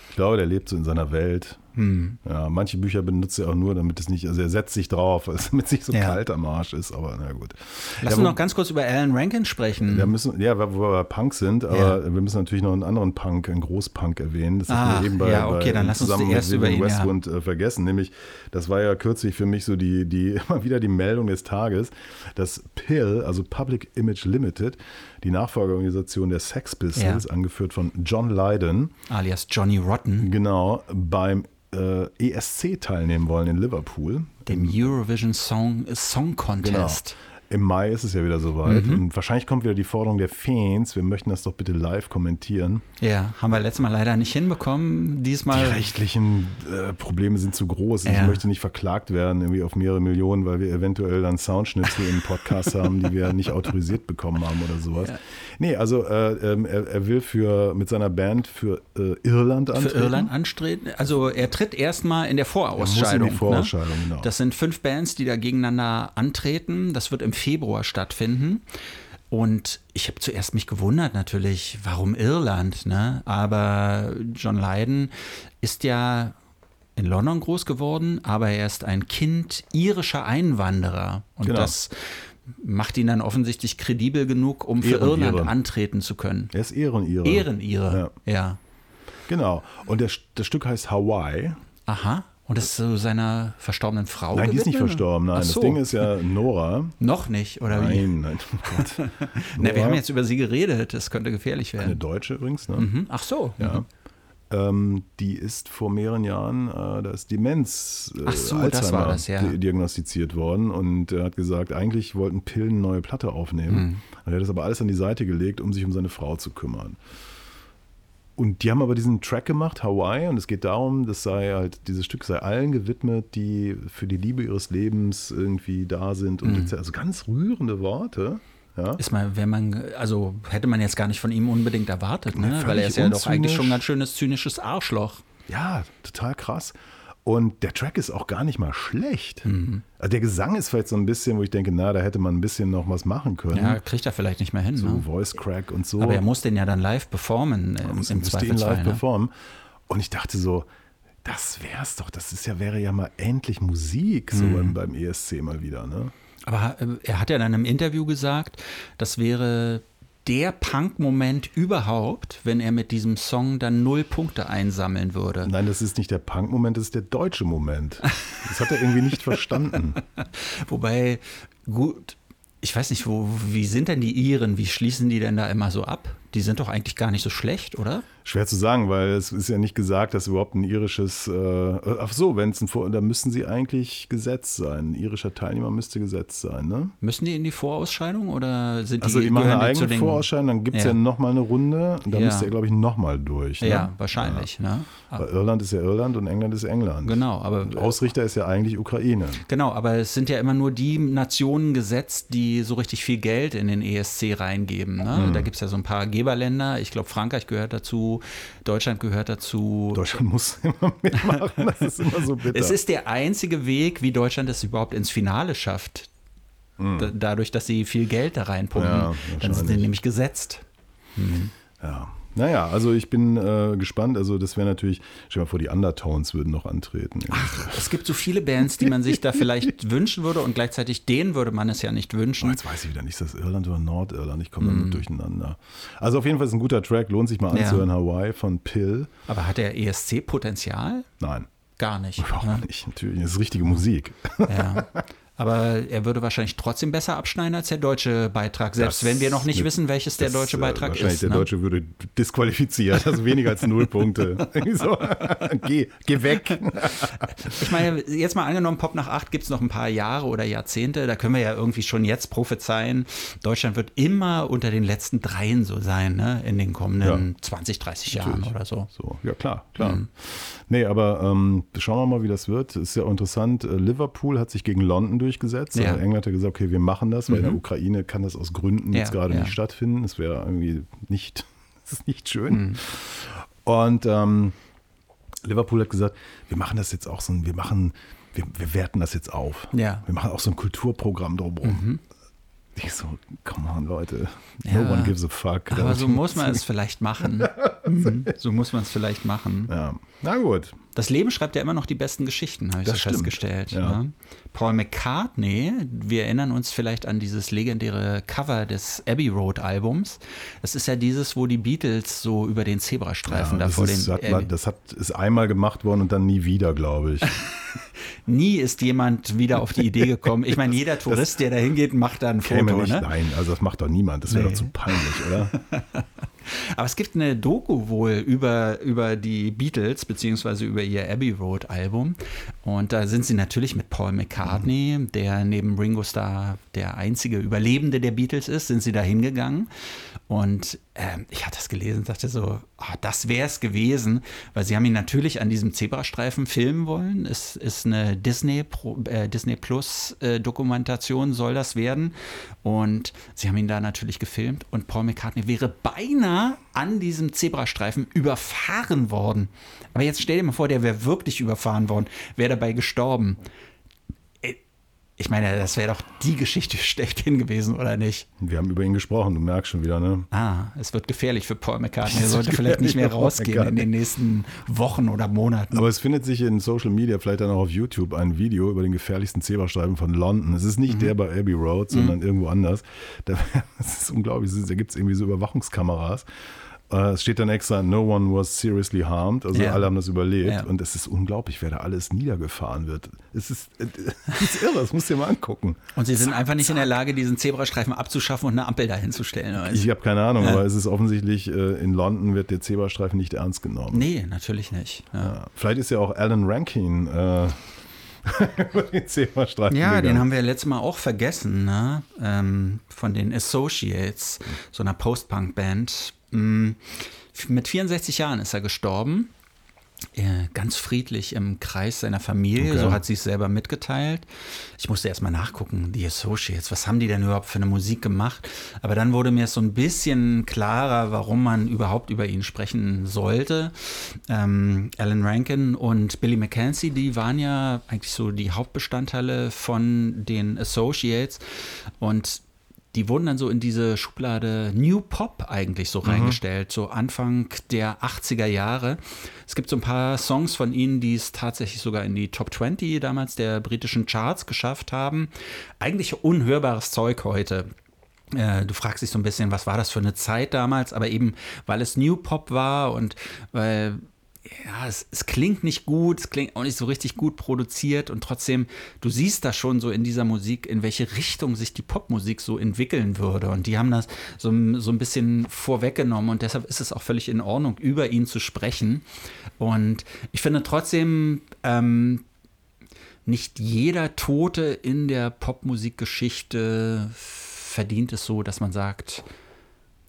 Ich glaube, der lebt so in seiner Welt. Hm. Ja, manche Bücher benutzt er auch nur, damit es nicht, also er setzt sich drauf, damit es nicht so Ja. kalt am Arsch ist, aber na gut. Lass ja, uns noch ganz kurz über Alan Rankin sprechen. wir müssen, ja, wo wir Punk sind, aber wir müssen natürlich noch einen anderen Punk, einen Großpunk erwähnen. Das Ah, hatten wir eben bei, ja, okay, bei, dann lass uns zuerst über ihn, ja. Westwood äh, vergessen. Nämlich, das war ja kürzlich für mich so die, die immer wieder die Meldung des Tages, dass PIL, also Public Image Limited, die Nachfolgeorganisation der Sex Pistols, angeführt von John Lydon, alias Johnny Rotten, genau beim äh, ESC teilnehmen wollen in Liverpool. dem Eurovision Song, Song Contest. Im Mai ist es ja wieder soweit. Mhm. Und wahrscheinlich kommt wieder die Forderung der Fans, wir möchten das doch bitte live kommentieren. Ja, haben wir letztes Mal leider nicht hinbekommen. Die Diesmal. rechtlichen äh, Probleme sind zu groß. Ich Ja. möchte nicht verklagt werden, irgendwie auf mehrere Millionen, weil wir eventuell dann Soundschnipsel im Podcast haben, die wir nicht autorisiert bekommen haben oder sowas. Ja. Nee, also äh, ähm, er, er will für mit seiner Band für äh, Irland Für antreten. Irland anstreben. Also er tritt erstmal in der Vorausscheidung. die Vorausscheidung, ne? genau. Das sind fünf Bands, die da gegeneinander antreten. Das wird im Februar stattfinden. Und ich habe zuerst mich gewundert natürlich, warum Irland, ne? Aber John Lydon ist ja in London groß geworden, aber er ist ein Kind irischer Einwanderer. Und Genau. das macht ihn dann offensichtlich kredibel genug, um für Ehren- Irland antreten zu können. Er ist Ehrenire. Ehrenire, ja. Genau. Und der, das Stück heißt Hawaii. Aha. Und das ist so seiner verstorbenen Frau Nein, die ist nicht gewidmet? verstorben. Nein, Ach das so. Ding ist ja Nora. Noch nicht, oder wie? Nein, nein, oh. Ne, wir haben jetzt über sie geredet, das könnte gefährlich eine werden. Deutsche übrigens, ne? Mhm. Ach so. Ja. Ähm, die ist vor mehreren Jahren, äh, da ist Demenz, äh, so, Alzheimer das, ja. di- diagnostiziert worden und er hat gesagt, eigentlich wollten Pillen eine neue Platte aufnehmen. Mhm. Er hat das aber alles an die Seite gelegt, um sich um seine Frau zu kümmern. Und die haben aber diesen Track gemacht, Hawaii, und es geht darum, das sei halt, dieses Stück sei allen gewidmet, die für die Liebe ihres Lebens irgendwie da sind. Und etc. also ganz rührende Worte. Ja. Ist mal, wenn man, also hätte man jetzt gar nicht von ihm unbedingt erwartet, ne? Weil er ist ja doch eigentlich schon ein ganz schönes zynisches Arschloch. Ja, total krass. Und der Track ist auch gar nicht mal schlecht. Mhm. Also der Gesang ist vielleicht so ein bisschen, wo ich denke, na, da hätte man ein bisschen noch was machen können. Ja, kriegt er vielleicht nicht mehr hin. so Ne? Voice Crack und so. Aber er muss den ja dann live performen äh, im ihn Zweifelsfall. live Ne? performen. Und ich dachte so, das wär's doch. Das ist ja, wäre ja mal endlich Musik, so Mhm. beim, beim ESC mal wieder. Ne? Aber äh, er hat ja dann im Interview gesagt, das wäre der Punk-Moment überhaupt, wenn er mit diesem Song dann null Punkte einsammeln würde. Nein, das ist nicht der Punk-Moment, das ist der deutsche Moment. Das hat er irgendwie nicht verstanden. Wobei, gut, ich weiß nicht, wo, wie sind denn die Iren? Wie schließen die denn da immer so ab? Die sind doch eigentlich gar nicht so schlecht, oder? Schwer zu sagen, weil es ist ja nicht gesagt, dass überhaupt ein irisches, äh, ach so, wenn es ein Vor, da müssten sie eigentlich gesetzt sein. Ein irischer Teilnehmer müsste gesetzt sein, ne? Müssen die in die Vorausscheidung oder sind die Also die machen eine eigene Vorausscheidung, dann gibt es ja, Ja. nochmal eine Runde und da Ja. müsste er, glaube ich, nochmal durch. Ne? Ja, wahrscheinlich. Ne? Weil Irland ist ja Irland und England ist England. Genau, aber Ausrichter ist ja eigentlich Ukraine. Genau, aber es sind ja immer nur die Nationen gesetzt, die so richtig viel Geld in den ESC reingeben. Ne? Hm. Da gibt es ja so ein paar Geberländer. Ich glaube, Frankreich gehört dazu, Deutschland gehört dazu. Deutschland muss immer mitmachen, das ist immer so bitter. Es ist der einzige Weg, wie Deutschland es überhaupt ins Finale schafft. Da, dadurch, dass sie viel Geld da reinpumpen. Hm. Ja, Dann sind sie nämlich gesetzt. Ja. Naja, also ich bin äh, gespannt. Also das wäre natürlich, stell dir mal vor, die Undertones würden noch antreten. Ach, es gibt so viele Bands, die man sich da vielleicht wünschen würde und gleichzeitig denen würde man es ja nicht Oh, wünschen. jetzt weiß ich wieder nicht, ist das Irland oder Nordirland? Ich komme damit durcheinander. Also auf jeden Fall ist ein guter Track, lohnt sich mal Ja. anzuhören. Hawaii von Pill. Aber hat der ESC Potenzial? Nein, Gar nicht. überhaupt ne? nicht. Natürlich, das ist richtige Musik. Ja. Aber er würde wahrscheinlich trotzdem besser abschneiden als der deutsche Beitrag, selbst Das wenn wir noch nicht wissen, welches der deutsche äh, Beitrag wahrscheinlich ist. Der ne? Deutsche würde disqualifiziert, also weniger als null Punkte. So. geh, geh weg. Ich meine, jetzt mal angenommen, Pop nach 8 gibt es noch ein paar Jahre oder Jahrzehnte. Da können wir ja irgendwie schon jetzt prophezeien. Deutschland wird immer unter den letzten dreien so sein, ne? in den kommenden 20, 30 Jahren Natürlich. oder so. So, ja klar, klar. Mhm. Nee, aber ähm, schauen wir mal, wie das wird. Ist ja auch interessant. Äh, Liverpool hat sich gegen London durchgesetzt. Ja. Mhm. Also England hat gesagt, okay, wir machen das, weil in der Ukraine kann das aus Gründen jetzt gerade nicht stattfinden. Das wäre irgendwie nicht, das ist nicht schön. Mhm. Und ähm, Liverpool hat gesagt, wir machen das jetzt auch so, ein- wir machen, wir, wir werten das jetzt auf. Ja. Mhm. Wir machen auch so ein Kulturprogramm drumherum. Ich so, come on, Leute. Ja. No one gives a fuck. Aber so muss man es vielleicht machen. Mhm. So muss man es vielleicht machen. Ja, na gut. Das Leben schreibt ja immer noch die besten Geschichten, habe ich Das so festgestellt. Ja. Ne? Paul McCartney, wir erinnern uns vielleicht an dieses legendäre Cover des Abbey Road Albums. Das ist ja dieses, wo die Beatles so über den Zebrastreifen da das, vor den. hat man, das hat, ist einmal gemacht worden und dann nie wieder, glaube ich. Nie ist jemand wieder auf die Idee gekommen. Ich meine, jeder Tourist, der da hingeht, macht da ein Foto. nicht, Ne? nein, also das macht doch niemand. Das wäre Nee. doch zu peinlich, oder? Aber es gibt eine Doku wohl über, über die Beatles, beziehungsweise über ihr Abbey Road Album. Und da sind sie natürlich mit Paul McCartney, der neben Ringo Starr der einzige Überlebende der Beatles ist, sind sie da hingegangen. Und ähm, ich hatte das gelesen und dachte so, ah, das wäre es gewesen, weil sie haben ihn natürlich an diesem Zebrastreifen filmen wollen. Es ist eine Disney, äh, Disney Plus äh, Dokumentation, soll das werden. Und sie haben ihn da natürlich gefilmt und Paul McCartney wäre beinahe an diesem Zebrastreifen überfahren worden. Aber jetzt stell dir mal vor, der wäre wirklich überfahren worden, wäre dabei gestorben. Ich meine, das wäre doch die Geschichte schlechthin gewesen, oder nicht? Wir haben über ihn gesprochen, du merkst schon wieder, ne? Ah, es wird gefährlich für Paul McCartney. Er sollte vielleicht nicht mehr rausgehen in den nächsten Wochen oder Monaten. Aber es findet sich in Social Media, vielleicht dann auch auf YouTube, ein Video über den gefährlichsten Zebrastreifen von London. Es ist nicht Mhm. der bei Abbey Road, sondern irgendwo anders. Da, das ist unglaublich, da gibt es irgendwie so Überwachungskameras. Äh, Es steht dann extra, no one was seriously harmed. Also Ja. alle haben das überlebt. Ja. Und es ist unglaublich, wer da alles niedergefahren wird. Es ist, äh, es ist irre, das musst du dir mal angucken. Und sie sind einfach nicht in der Lage, diesen Zebrastreifen abzuschaffen und eine Ampel dahinzustellen. oder was? Ich habe keine Ahnung, aber es ist offensichtlich, äh, in London wird der Zebrastreifen nicht ernst genommen. Nee, natürlich nicht. Ja, Ja. Vielleicht ist ja auch Alan Rankin äh, über den Zebrastreifen ja den gegangen. haben wir letztes Mal auch vergessen, ne? ähm, von den Associates, so einer Post-Punk-Band. Mit 64 Jahren ist er gestorben. Äh, Ganz friedlich im Kreis seiner Familie, Okay. so hat sie es selber mitgeteilt. Ich musste erst mal nachgucken, die Associates, was haben die denn überhaupt für eine Musik gemacht? Aber dann wurde mir so ein bisschen klarer, warum man überhaupt über ihn sprechen sollte. Ähm, Alan Rankin und Billy McKenzie, die waren ja eigentlich so die Hauptbestandteile von den Associates und die wurden dann so in diese Schublade New Pop eigentlich so reingestellt, so Anfang der 80er Jahre. Es gibt so ein paar Songs von ihnen, die es tatsächlich sogar in die Top 20 damals der britischen Charts geschafft haben. Eigentlich unhörbares Zeug heute. Äh, Du fragst dich so ein bisschen, was war das für eine Zeit damals, aber eben, weil es New Pop war und weil ja, es, es klingt nicht gut, es klingt auch nicht so richtig gut produziert und trotzdem, du siehst da schon so in dieser Musik, in welche Richtung sich die Popmusik so entwickeln würde. Und die haben das so, so ein bisschen vorweggenommen und deshalb ist es auch völlig in Ordnung, über ihn zu sprechen. Und ich finde trotzdem, ähm, nicht jeder Tote in der Popmusikgeschichte verdient es so, dass man sagt,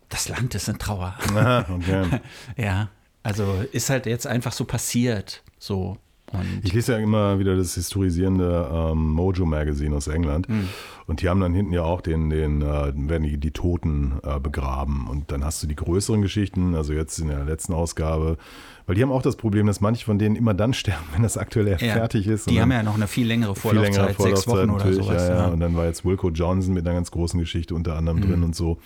das Land ist in Trauer. Aha, okay. Ja, also ist halt jetzt einfach so passiert. So. Und Ich lese ja immer wieder das historisierende ähm, Mojo Magazine aus England. Hm. Und die haben dann hinten ja auch den, den äh, werden die, die Toten äh, begraben. Und dann hast du die größeren Geschichten, also jetzt in der letzten Ausgabe, weil die haben auch das Problem, dass manche von denen immer dann sterben, wenn das aktuelle ja, fertig ist. Die haben ja noch eine viel längere viel längere Vorlaufzeit, sechs Wochen oder natürlich, sowas. Ja, ja. Mhm. Und dann war jetzt Wilco Johnson mit einer ganz großen Geschichte unter anderem drin und so.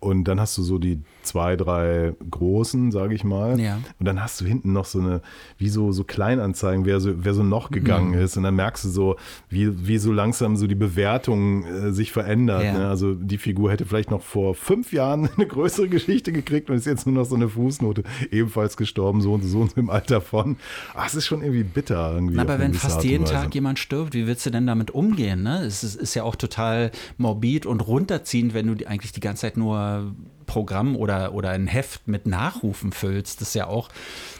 Und dann hast du so die zwei, drei großen, sage ich mal. Ja. Und dann hast du hinten noch so eine, wie so, so Kleinanzeigen, wer so, wer so noch gegangen Mhm. ist. Und dann merkst du so, wie, wie so langsam so die Bewertung äh, sich verändert. Ja. Ne? Also die Figur hätte vielleicht noch vor fünf Jahren eine größere Geschichte gekriegt und ist jetzt nur noch so eine Fußnote, ebenfalls gestorben, so und so, und so im Alter von. Ah, es ist schon irgendwie bitter. Irgendwie Na, aber wenn fast jeden. Tag jemand stirbt, wie willst du denn damit umgehen? Ne? Es ist, ist ja auch total morbid und runterziehend, wenn du die, eigentlich die ganze Zeit nur Programm oder, oder ein Heft mit Nachrufen füllst. Das ist ja auch,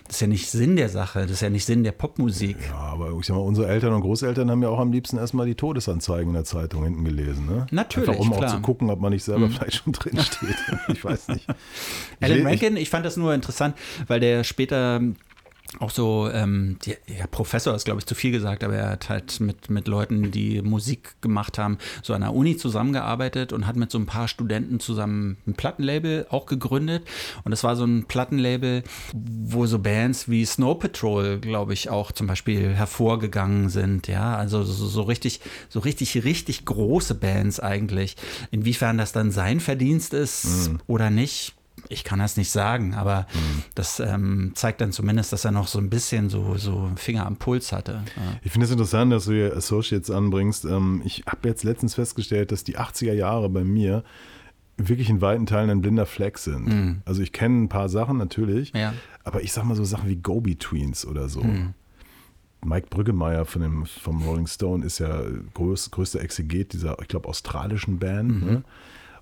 das ist ja nicht Sinn der Sache, das ist ja nicht Sinn der Popmusik. Ja, aber ich sag mal, unsere Eltern und Großeltern haben ja auch am liebsten erstmal die Todesanzeigen in der Zeitung hinten gelesen. Ne? Natürlich, Einfach um klar. Mhm. auch zu gucken, ob man nicht selber vielleicht schon drin steht. Ich weiß nicht. Ich Alan Rankin, ich fand das nur interessant, weil der später auch so, ähm, die, ja, Professor ist, glaube ich, zu viel gesagt, aber er hat halt mit, mit Leuten, die Musik gemacht haben, so an der Uni zusammengearbeitet und hat mit so ein paar Studenten zusammen ein Plattenlabel auch gegründet. Und das war so ein Plattenlabel, wo so Bands wie Snow Patrol, glaube ich, auch zum Beispiel hervorgegangen sind. Ja, also so, so richtig, so richtig, richtig große Bands eigentlich. Inwiefern das dann sein Verdienst ist oder nicht, ich kann das nicht sagen, aber das ähm, zeigt dann zumindest, dass er noch so ein bisschen so, so Finger am Puls hatte. Ja. Ich finde es interessant, dass du hier Associates anbringst. Ähm, Ich habe jetzt letztens festgestellt, dass die 80er Jahre bei mir wirklich in weiten Teilen ein blinder Fleck sind. Also ich kenne ein paar Sachen natürlich, Ja. aber ich sag mal so Sachen wie Go-Betweens oder so. Mike Brüggemeier von dem, vom Rolling Stone ist ja größ, größter Exeget dieser, ich glaube, australischen Band. Ne?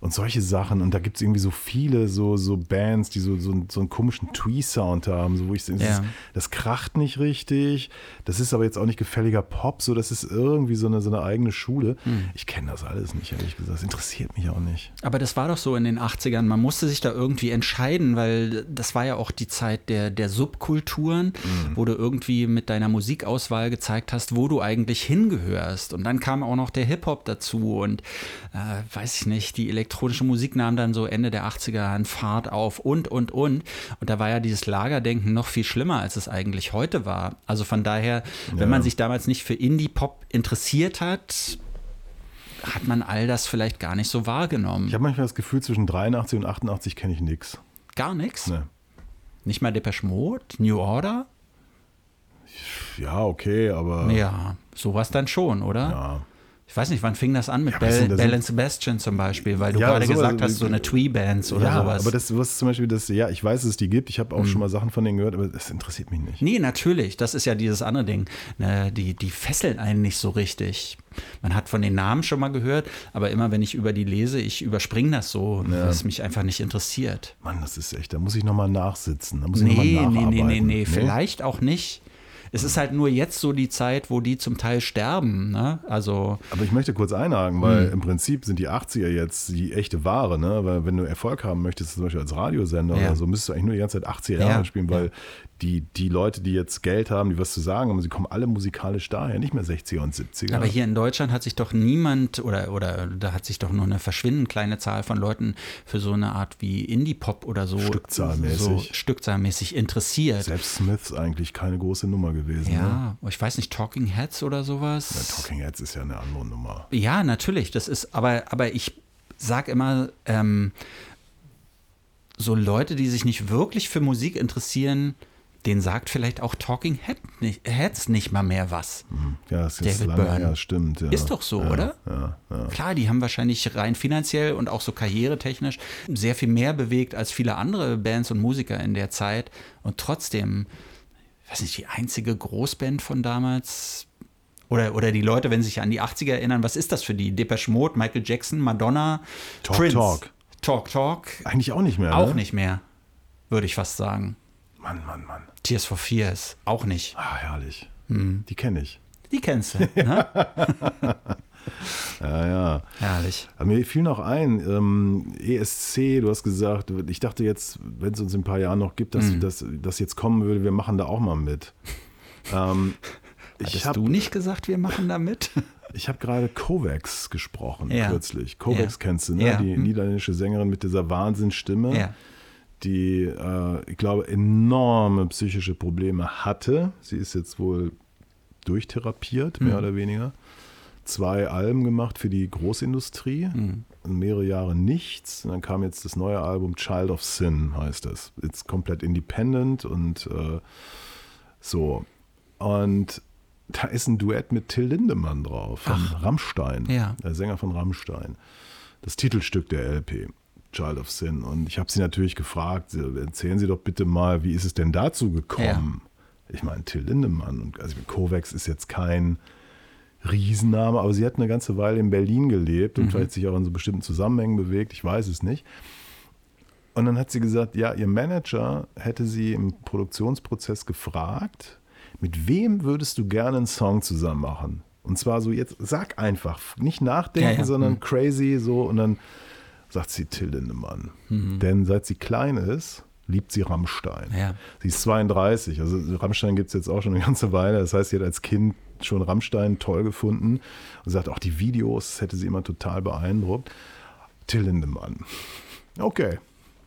Und solche Sachen. Und da gibt es irgendwie so viele so, so Bands, die so, so, so einen komischen Twee-Sound haben, so wo ich das, Ja. das kracht nicht richtig. Das ist aber jetzt auch nicht gefälliger Pop, so das ist irgendwie so eine, so eine eigene Schule. Ich kenne das alles nicht, ehrlich gesagt. Das interessiert mich auch nicht. Aber das war doch so in den 80ern. Man musste sich da irgendwie entscheiden, weil das war ja auch die Zeit der, der Subkulturen, wo du irgendwie mit deiner Musikauswahl gezeigt hast, wo du eigentlich hingehörst. Und dann kam auch noch der Hip-Hop dazu und äh, weiß ich nicht, die elektronische Musik nahm dann so Ende der 80er an Fahrt auf und, und, und. Und da war ja dieses Lagerdenken noch viel schlimmer, als es eigentlich heute war. Also von daher, wenn man sich damals nicht für Indie-Pop interessiert hat, hat man all das vielleicht gar nicht so wahrgenommen. Ich habe manchmal das Gefühl, zwischen 83 und 88 kenne ich nichts. Gar nichts. Ne. Nicht mal Depeche Mode, New Order? Ja, okay, aber Ja, sowas dann schon, oder? ja. Ich weiß nicht, wann fing das an mit Ja, was Bell, Bell and Sebastian zum Beispiel, weil du Ja, gerade sowas- gesagt hast, so eine Twee-Bands oder ja, sowas. aber das was zum Beispiel das, ja, ich weiß, dass es die gibt. Ich habe auch schon mal Sachen von denen gehört, aber das interessiert mich nicht. Nee, natürlich. Das ist ja dieses andere Ding. Ne, die, die fesseln einen nicht so richtig. Man hat von den Namen schon mal gehört, aber immer wenn ich über die lese, ich überspringe das so, weil es mich einfach nicht interessiert. Mann, das ist echt, da muss ich nochmal nachsitzen. Da muss ich noch Nee, mal nee, nee, nee, nee, vielleicht auch nicht. Es ist halt nur jetzt so die Zeit, wo die zum Teil sterben. Ne? Also, Aber ich möchte kurz einhaken, weil im Prinzip sind die 80er jetzt die echte Ware, ne? Weil wenn du Erfolg haben möchtest, zum Beispiel als Radiosender Ja. oder so, müsstest du eigentlich nur die ganze Zeit 80er Ja, Jahre spielen, weil. Die, die Leute, die jetzt Geld haben, die was zu sagen haben, sie kommen alle musikalisch daher, nicht mehr 60er und 70er. aber hier in Deutschland hat sich doch niemand oder, oder da hat sich doch nur eine verschwindend kleine Zahl von Leuten für so eine Art wie Indie-Pop oder so, Stückzahlmäßig. so stückzahlmäßig interessiert. Selbst Smiths eigentlich keine große Nummer gewesen. Ne? Ja, ich weiß nicht, Talking Heads oder sowas. Ja, Talking Heads ist ja eine andere Nummer. Ja, natürlich. Das ist, aber, aber ich sag immer, ähm, so Leute, die sich nicht wirklich für Musik interessieren, denen sagt vielleicht auch Talking Head nicht, Heads nicht mal mehr was. Ja, das ist David lange Byrne. her, stimmt. Ja. Ist doch so, ja, oder? Ja, ja. Klar, die haben wahrscheinlich rein finanziell und auch so karrieretechnisch sehr viel mehr bewegt als viele andere Bands und Musiker in der Zeit. Und trotzdem, ich weiß nicht, die einzige Großband von damals. Oder, oder die Leute, wenn sie sich an die 80er erinnern, was ist das für die? Depeche Mode, Michael Jackson, Madonna, Talk, Prince. Talk. Talk, Talk. Eigentlich auch nicht mehr. Auch ne? nicht mehr, würde ich fast sagen. Mann, Mann, Mann. Tears for Fears, auch nicht. Ah, herrlich. Hm. Die kenne ich. Die kennst du, ne? Ja, ja. Herrlich. Aber mir fiel noch ein, ähm, ESC, du hast gesagt, ich dachte jetzt, wenn es uns in ein paar Jahren noch gibt, dass Mhm. das, das jetzt kommen würde, wir machen da auch mal mit. ähm, ich Hattest habe du nicht gesagt, wir machen da mit? ich hab gerade Kovacs gesprochen, Ja. kürzlich. Kovacs Ja. kennst du, ne? Ja. die Mhm. niederländische Sängerin mit dieser Wahnsinnsstimme. Ja. Die, äh, ich glaube, enorme psychische Probleme hatte. Sie ist jetzt wohl durchtherapiert, mehr Mhm. oder weniger. Zwei Alben gemacht für die Großindustrie. Mhm. mehrere Jahre nichts. Und dann kam jetzt das neue Album Child of Sin, heißt das. Jetzt komplett independent und äh, so. Und da ist ein Duett mit Till Lindemann drauf, von Ach. Rammstein, Ja. der Sänger von Rammstein. Das Titelstück der LP, Child of Sin. Und ich habe sie natürlich gefragt, erzählen Sie doch bitte mal, wie ist es denn dazu gekommen? Ich meine, Till Lindemann und also Kovacs ist jetzt kein Riesenname, aber sie hat eine ganze Weile in Berlin gelebt und vielleicht sich auch in so bestimmten Zusammenhängen bewegt, ich weiß es nicht. Und dann hat sie gesagt, ja, ihr Manager hätte sie im Produktionsprozess gefragt, mit wem würdest du gerne einen Song zusammen machen? Und zwar so jetzt, sag einfach, nicht nachdenken, Ja, ja. sondern Mhm. crazy so und dann sagt sie Till Lindemann. Denn seit sie klein ist, liebt sie Rammstein. Ja. Sie ist 32, also Rammstein gibt es jetzt auch schon eine ganze Weile. Das heißt, sie hat als Kind schon Rammstein toll gefunden und sagt auch die Videos, das hätte sie immer total beeindruckt. Till Lindemann. Okay.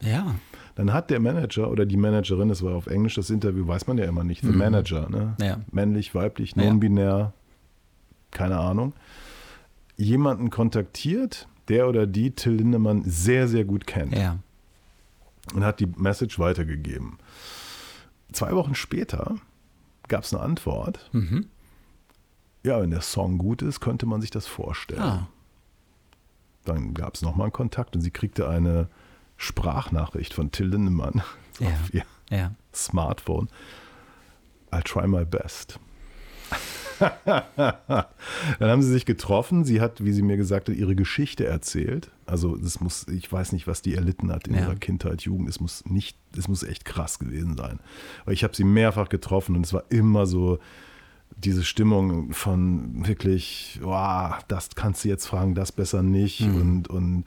Ja. Dann hat der Manager oder die Managerin, das war auf Englisch das Interview, weiß man ja immer nicht, the Manager, ne? Ja. männlich, weiblich, non-binär, keine Ahnung, jemanden kontaktiert, der oder die Till Lindemann sehr, sehr gut kennt Ja. und hat die Message weitergegeben. Zwei Wochen später gab es eine Antwort. Mhm. Ja, wenn der Song gut ist, könnte man sich das vorstellen. Ah. Dann gab es nochmal einen Kontakt und sie kriegte eine Sprachnachricht von Till Lindemann Ja. auf ihr Ja. Smartphone. I'll try my best. Dann haben sie sich getroffen. Sie hat, wie sie mir gesagt hat, ihre Geschichte erzählt. Also das muss, ich weiß nicht, was die erlitten hat in Ja. ihrer Kindheit, Jugend. Es muss nicht, es muss echt krass gewesen sein. Aber ich habe sie mehrfach getroffen und es war immer so diese Stimmung von wirklich, wow, das kannst du jetzt fragen, das besser nicht und und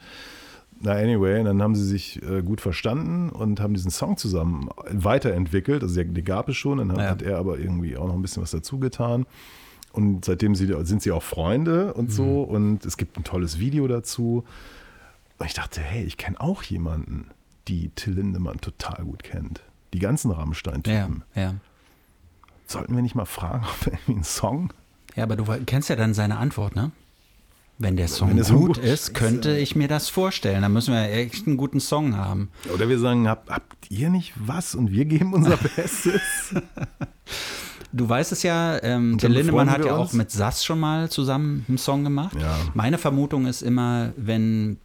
na, anyway, dann haben sie sich äh, gut verstanden und haben diesen Song zusammen weiterentwickelt. Also, die gab es schon, dann hat, Ja. hat er aber irgendwie auch noch ein bisschen was dazu getan. Und seitdem sind sie auch Freunde und so. Und es gibt ein tolles Video dazu. Und ich dachte, hey, ich kenne auch jemanden, die Till Lindemann total gut kennt. Die ganzen Ja. Rammstein-Typen. Ja. Sollten wir nicht mal fragen, ob wir irgendwie einen Song Ja, aber du kennst ja dann seine Antwort, ne? Wenn der Song Wenn der Song gut gut ist, könnte ich mir das vorstellen. Dann müssen wir echt einen guten Song haben. Oder wir sagen, habt, habt ihr nicht was und wir geben unser Bestes? Du weißt es ja, ähm, dann Lindemann hat ja auch uns? mit Sass schon mal zusammen einen Song gemacht. Ja. Meine Vermutung ist immer, wenn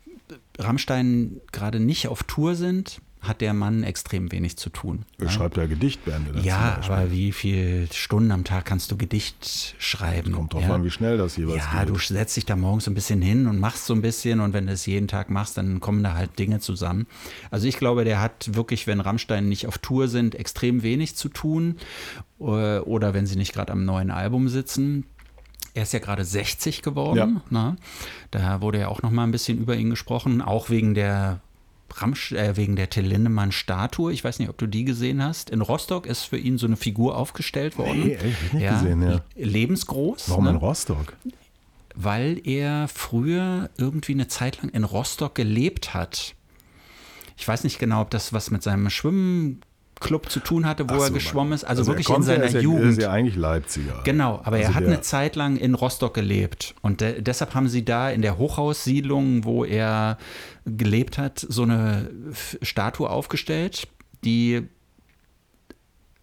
Rammstein gerade nicht auf Tour sind, hat der Mann extrem wenig zu tun. Er schreibt ja Gedichtbände. dazu Ja, aber wie viele Stunden am Tag kannst du Gedicht schreiben? Kommt drauf ja. an, wie schnell das jeweils Ja, geht. du setzt dich da morgens ein bisschen hin und machst so ein bisschen und wenn du es jeden Tag machst, dann kommen da halt Dinge zusammen. Also ich glaube, der hat wirklich, wenn Rammstein nicht auf Tour sind, extrem wenig zu tun oder wenn sie nicht gerade am neuen Album sitzen. Er ist ja gerade 60 geworden. Ne? Da wurde ja auch noch mal ein bisschen über ihn gesprochen, auch wegen der Ramsch, äh, wegen der Till Lindemann-Statue. Ich weiß nicht, ob du die gesehen hast. In Rostock ist für ihn so eine Figur aufgestellt worden. Nee, ich nicht gesehen, ja. Lebensgroß. Warum ne? in Rostock? weil er früher irgendwie eine Zeit lang in Rostock gelebt hat. Ich weiß nicht genau, ob das was mit seinem Schwimmclub zu tun hatte, wo Ach er so, geschwommen ist. Also, er wirklich in seiner ja, Jugend. ist ja eigentlich Leipziger. Genau, aber er Also hat der- eine Zeit lang in Rostock gelebt. Und de deshalb haben sie da in der Hochhaussiedlung, wo er gelebt hat, so eine Statue aufgestellt, die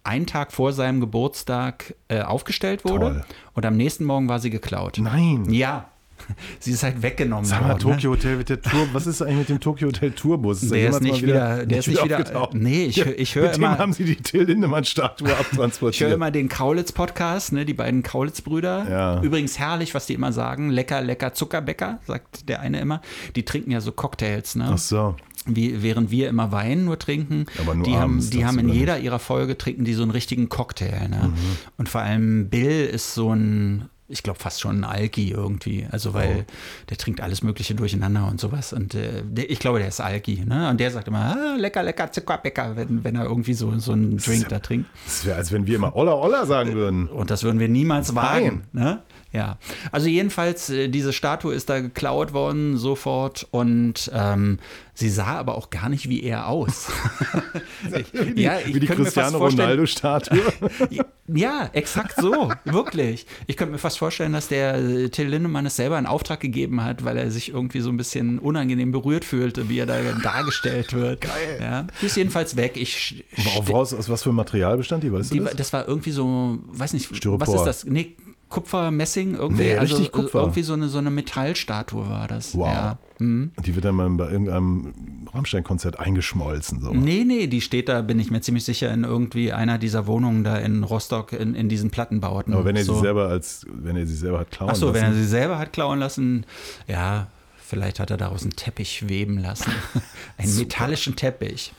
einen Tag vor seinem Geburtstag äh, aufgestellt wurde. Toll. Und am nächsten Morgen war sie geklaut. Nein. Ja. Sie ist halt weggenommen Sag mal, worden. ne? Tokyo Hotel mit der Tour. Was ist eigentlich mit dem Tokyo Hotel Tourbus? Ist Der ist nicht wieder- der ist nicht wieder- nee, ich ich hör Mit dem immer- haben sie die Till Lindemann-Statue Ich höre abtransportiert. immer den Kaulitz-Podcast, ne, die beiden Kaulitz-Brüder. Ja. Übrigens herrlich, was die immer sagen. Lecker, lecker Zuckerbäcker, sagt der eine immer. Die trinken ja so Cocktails, ne? Ach so. Wie, während wir immer Wein nur trinken. Aber nur die haben, die haben in jeder ihrer Folge trinken die so einen richtigen Cocktail. Mhm. Ne? Und vor allem Bill ist so ein, ich glaube fast schon ein Alki irgendwie. Also weil Oh. der trinkt alles Mögliche durcheinander und sowas. Und äh, der, ich glaube, der ist Alki. Ne? Und der sagt immer, ah, lecker, lecker Zuckerbäcker, wenn, wenn er irgendwie so, so einen Drink da trinkt. Das wäre, als wenn wir immer Olla Olla sagen würden. Und das würden wir niemals wagen. Ne? Ja. Also jedenfalls, äh, diese Statue ist da geklaut worden sofort und ähm, Sie sah aber auch gar nicht wie er aus. wie die, ja, wie die Cristiano Ronaldo-Statue. ja, exakt so, wirklich. Ich könnte mir fast vorstellen, dass der äh, Till Lindemann es selber in Auftrag gegeben hat, weil er sich irgendwie so ein bisschen unangenehm berührt fühlte, wie er da dargestellt wird. Geil. Ja, die ist jedenfalls weg. Ich Woraus, aus was für Material bestand die? Weißt die, du das? das war irgendwie so, weiß nicht, Styropor. was ist das? Nee, Kupfer, Messing, irgendwie. Nee, also Kupfer. irgendwie so eine, so eine Metallstatue war das. Wow. Ja. Mhm. Und die wird dann mal bei irgendeinem Rammstein-Konzert eingeschmolzen. So. Nee, nee, die steht da, bin ich mir ziemlich sicher, in irgendwie einer dieser Wohnungen da in Rostock in, in diesen Plattenbauten. Aber wenn er so. sie selber als, wenn er sie selber hat klauen Ach so, lassen. wenn er sie selber hat klauen lassen, ja, vielleicht hat er daraus einen Teppich weben lassen. einen Super. metallischen Teppich.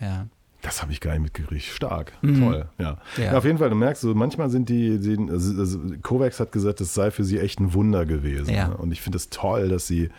Ja. Das habe ich gar nicht mitgekriegt. Stark. Mhm. Toll. Ja. Ja. Ja. Auf jeden Fall, du merkst, so, manchmal sind die, die also, also Kovacs hat gesagt, es sei für sie echt ein Wunder gewesen. Ja. Ne? Und ich finde es toll, dass sie,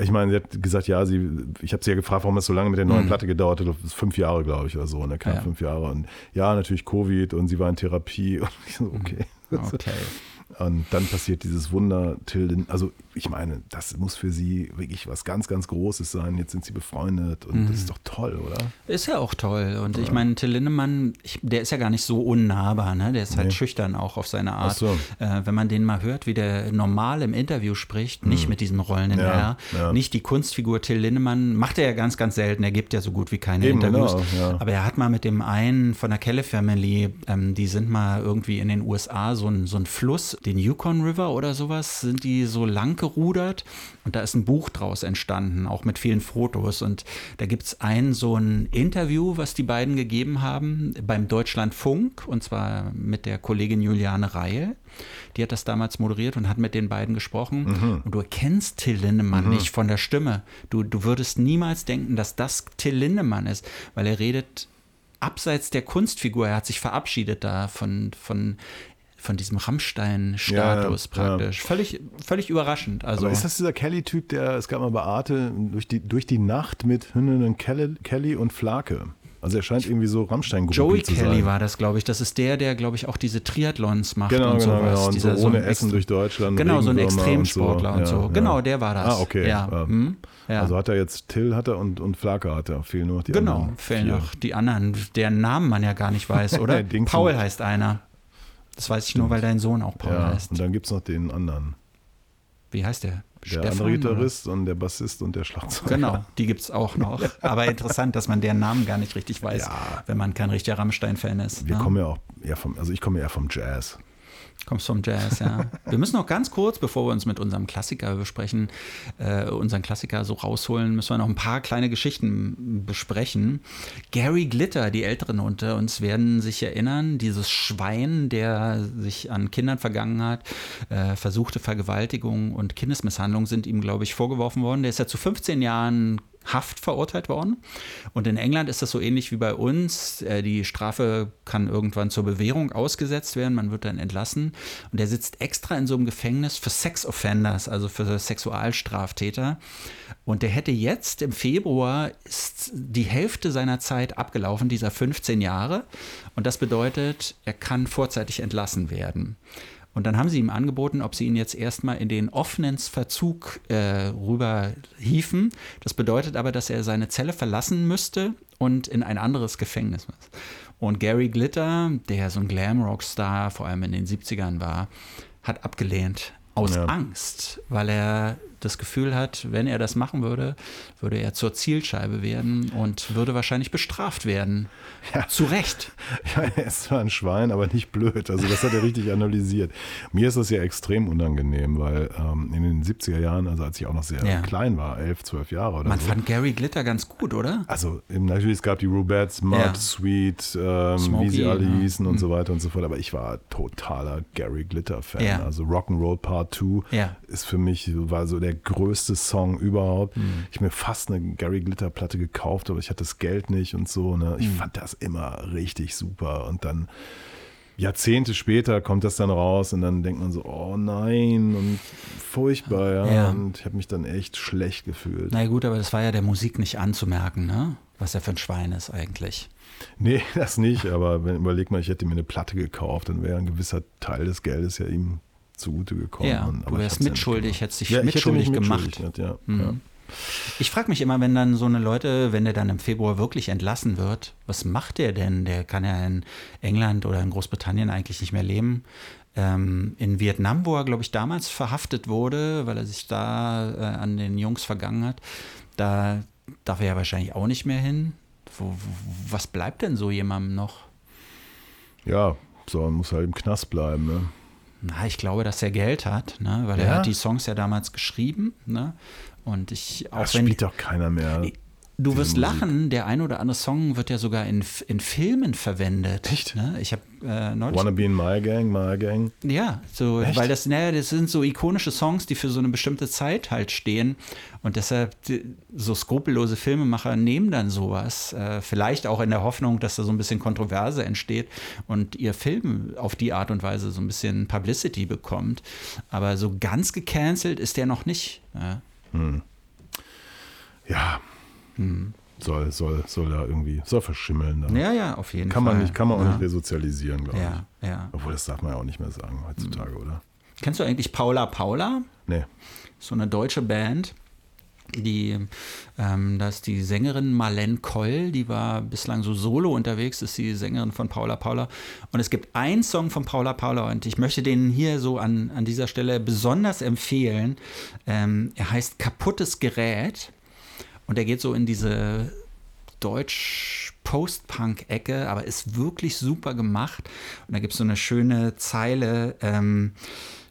ich meine, sie hat gesagt, ja, sie, ich habe sie ja gefragt, warum es so lange mit der neuen Platte gedauert hat. Das fünf Jahre, glaube ich, oder so. Ne? Knapp Mhm. Ja. fünf Jahre. Und ja, natürlich Covid und sie war in Therapie. Und ich so, okay. Okay. Und dann passiert dieses Wunder, Till, also ich meine, das muss für sie wirklich was ganz, ganz Großes sein. Jetzt sind sie befreundet und Mhm. das ist doch toll, oder? Ist ja auch toll. Und ich meine, Till Lindemann, ich, der ist ja gar nicht so unnahbar, ne? Der ist halt Nee. schüchtern auch auf seine Art. So. Äh, wenn man den mal hört, wie der normal im Interview spricht, nicht mit diesem rollenden. Ja, R, ja. nicht die Kunstfigur Till Lindemann, macht er ja ganz, ganz selten. Er gibt ja so gut wie keine Eben, Interviews. genau, ja. Aber er hat mal mit dem einen von der Kelle Family, ähm, die sind mal irgendwie in den USA so ein, so ein Fluss, den Yukon River oder sowas, sind die so lang gerudert und da ist ein Buch draus entstanden, auch mit vielen Fotos. Und da gibt es ein so ein Interview, was die beiden gegeben haben beim Deutschlandfunk und zwar mit der Kollegin Juliane Reil. Die hat das damals moderiert und hat mit den beiden gesprochen. Und du erkennst Till Lindemann nicht von der Stimme. Du, du würdest niemals denken, dass das Till Lindemann ist, weil er redet abseits der Kunstfigur. Er hat sich verabschiedet da von, von, von diesem Rammstein-Status Ja, ja. praktisch. Völlig, völlig überraschend. Also, Aber ist das dieser Kelly-Typ, der, es gab mal bei Arte, durch die, durch die Nacht mit Hündinnen Kelly, Kelly und Flake? Also er scheint irgendwie so rammstein Joey zu Kelly sein. war das, glaube ich. Das ist der, der, glaube ich, auch diese Triathlons macht Genau, und genau, sowas. genau. Und Dieser, so ohne ein Essen durch Deutschland. Genau, so ein Extremsportler und so. Ja, ja. Genau, der war das. Ah, okay. Ja. Ja. hm, ja. Also hat er jetzt Till hat er und, und Flake hat er. Fehlen nur noch die genau, anderen. fehlen vier. noch die anderen, deren Namen man ja gar nicht weiß, oder? Paul heißt einer. Das weiß ich nur, weil dein Sohn auch Paul Ja, heißt. und dann gibt es noch den anderen. Wie heißt der? Der andere Gitarrist und der Bassist und der Schlagzeuger. Genau, die gibt es auch noch. Aber interessant, dass man deren Namen gar nicht richtig weiß, Ja. wenn man kein richtiger Rammstein-Fan ist. Wir ne? kommen ja auch eher vom, also ich komme eher vom Jazz. Kommst vom Jazz, ja. Wir müssen noch ganz kurz, bevor wir uns mit unserem Klassiker besprechen, äh, unseren Klassiker so rausholen, müssen wir noch ein paar kleine Geschichten besprechen. Gary Glitter, die Älteren unter uns werden sich erinnern, dieses Schwein, der sich an Kindern vergangen hat, äh, versuchte Vergewaltigung und Kindesmisshandlung sind ihm, glaube ich, vorgeworfen worden. Der ist ja zu 15 Jahren Haft verurteilt worden. Und in England ist das so ähnlich wie bei uns. Äh, Die Strafe kann irgendwann zur Bewährung ausgesetzt werden. Man wird dann entlassen. Und er sitzt extra in so einem Gefängnis für Sex Offenders, also für Sexualstraftäter. Und der hätte jetzt im Februar ist die Hälfte seiner Zeit abgelaufen, dieser 15 Jahre. Und das bedeutet, er kann vorzeitig entlassen werden. Und dann haben sie ihm angeboten, ob sie ihn jetzt erstmal in den offenen Verzug äh, rüber hieven. Das bedeutet aber, dass er seine Zelle verlassen müsste und in ein anderes Gefängnis muss. Und Gary Glitter, der so ein Glamrock-Star vor allem in den 70ern war, hat abgelehnt. Aus Ja. Angst, weil er das Gefühl hat, wenn er das machen würde, würde er zur Zielscheibe werden und würde wahrscheinlich bestraft werden. Zu Recht. Ja, er ist zwar ein Schwein, aber nicht blöd. Also das hat er richtig analysiert. Mir ist das ja extrem unangenehm, weil ähm, in den 70er Jahren, also als ich auch noch sehr Ja. klein war, elf, zwölf Jahre oder Man so. fand Gary Glitter ganz gut, oder? also natürlich, es gab die Rubettes, Mud, Ja. Sweet, ähm, Smokey, wie sie alle ja. hießen und so weiter und so fort. Aber ich war totaler Gary Glitter-Fan. Ja. Also Rock'n'Roll Part 2 Ja. ist für mich, war so der größte Song überhaupt. Mhm. Ich mir fast eine Gary Glitter-Platte gekauft, aber ich hatte das Geld nicht und so. Ne? Ich Mhm. fand das immer richtig super. Und dann Jahrzehnte später kommt das dann raus und dann denkt man so, oh nein und furchtbar, ja. Ja. Und ich habe mich dann echt schlecht gefühlt. Na gut, aber das war ja der Musik nicht anzumerken, ne? Was er für ein Schwein ist eigentlich. Nee, das nicht, aber wenn überleg mal, ich hätte mir eine Platte gekauft, dann wäre ein gewisser Teil des Geldes ja ihm zugute gekommen. Ja, Und- du wärst mitschuldig, hättest dich ja, mitschuldig gemacht. Ja, Mhm. ja. Ich frage mich immer, wenn dann so eine Leute, wenn der dann im Februar wirklich entlassen wird, was macht der denn? Der kann ja in England oder in Großbritannien eigentlich nicht mehr leben. Ähm, in Vietnam, wo er, glaube ich, damals verhaftet wurde, weil er sich da äh, an den Jungs vergangen hat, da darf er ja wahrscheinlich auch nicht mehr hin. Wo, wo, was bleibt denn so jemandem noch? Ja, so, muss halt im Knast bleiben, ne? Na, ich glaube, dass er Geld hat, ne? weil Ja? er hat die Songs ja damals geschrieben. Ne? Und ich, auch Das wenn spielt doch keiner mehr. Du wirst Musik. lachen, der ein oder andere Song wird ja sogar in, in Filmen verwendet. Echt? Ne? Ich habe äh, neulich. Wanna be in my gang, my gang. Ja, so, Echt? weil das, naja, das sind so ikonische Songs, die für so eine bestimmte Zeit halt stehen. Und deshalb, so skrupellose Filmemacher nehmen dann sowas. Äh, vielleicht auch in der Hoffnung, dass da so ein bisschen Kontroverse entsteht und ihr Film auf die Art und Weise so ein bisschen Publicity bekommt. Aber so ganz gecancelt ist der noch nicht. Ja. Ja. Soll, soll, soll da irgendwie, soll verschimmeln. Da. Hm. ja, ja, auf jeden Kann Fall. man, nicht, kann man auch ja. nicht resozialisieren, glaube Ja, ich. ja. Obwohl, das darf man ja auch nicht mehr sagen heutzutage, oder? Kennst du eigentlich Paula Paula? Nee. So eine deutsche Band. Die, ähm, da ist die Sängerin Marlene Koll, die war bislang so solo unterwegs, ist die Sängerin von Paula Paula. Und es gibt einen Song von Paula Paula und ich möchte den hier so an, an dieser Stelle besonders empfehlen. Ähm, er heißt Kaputtes Gerät und er geht so in diese Deutsch-Post-Punk-Ecke, aber ist wirklich super gemacht. Und da gibt es so eine schöne Zeile, ähm,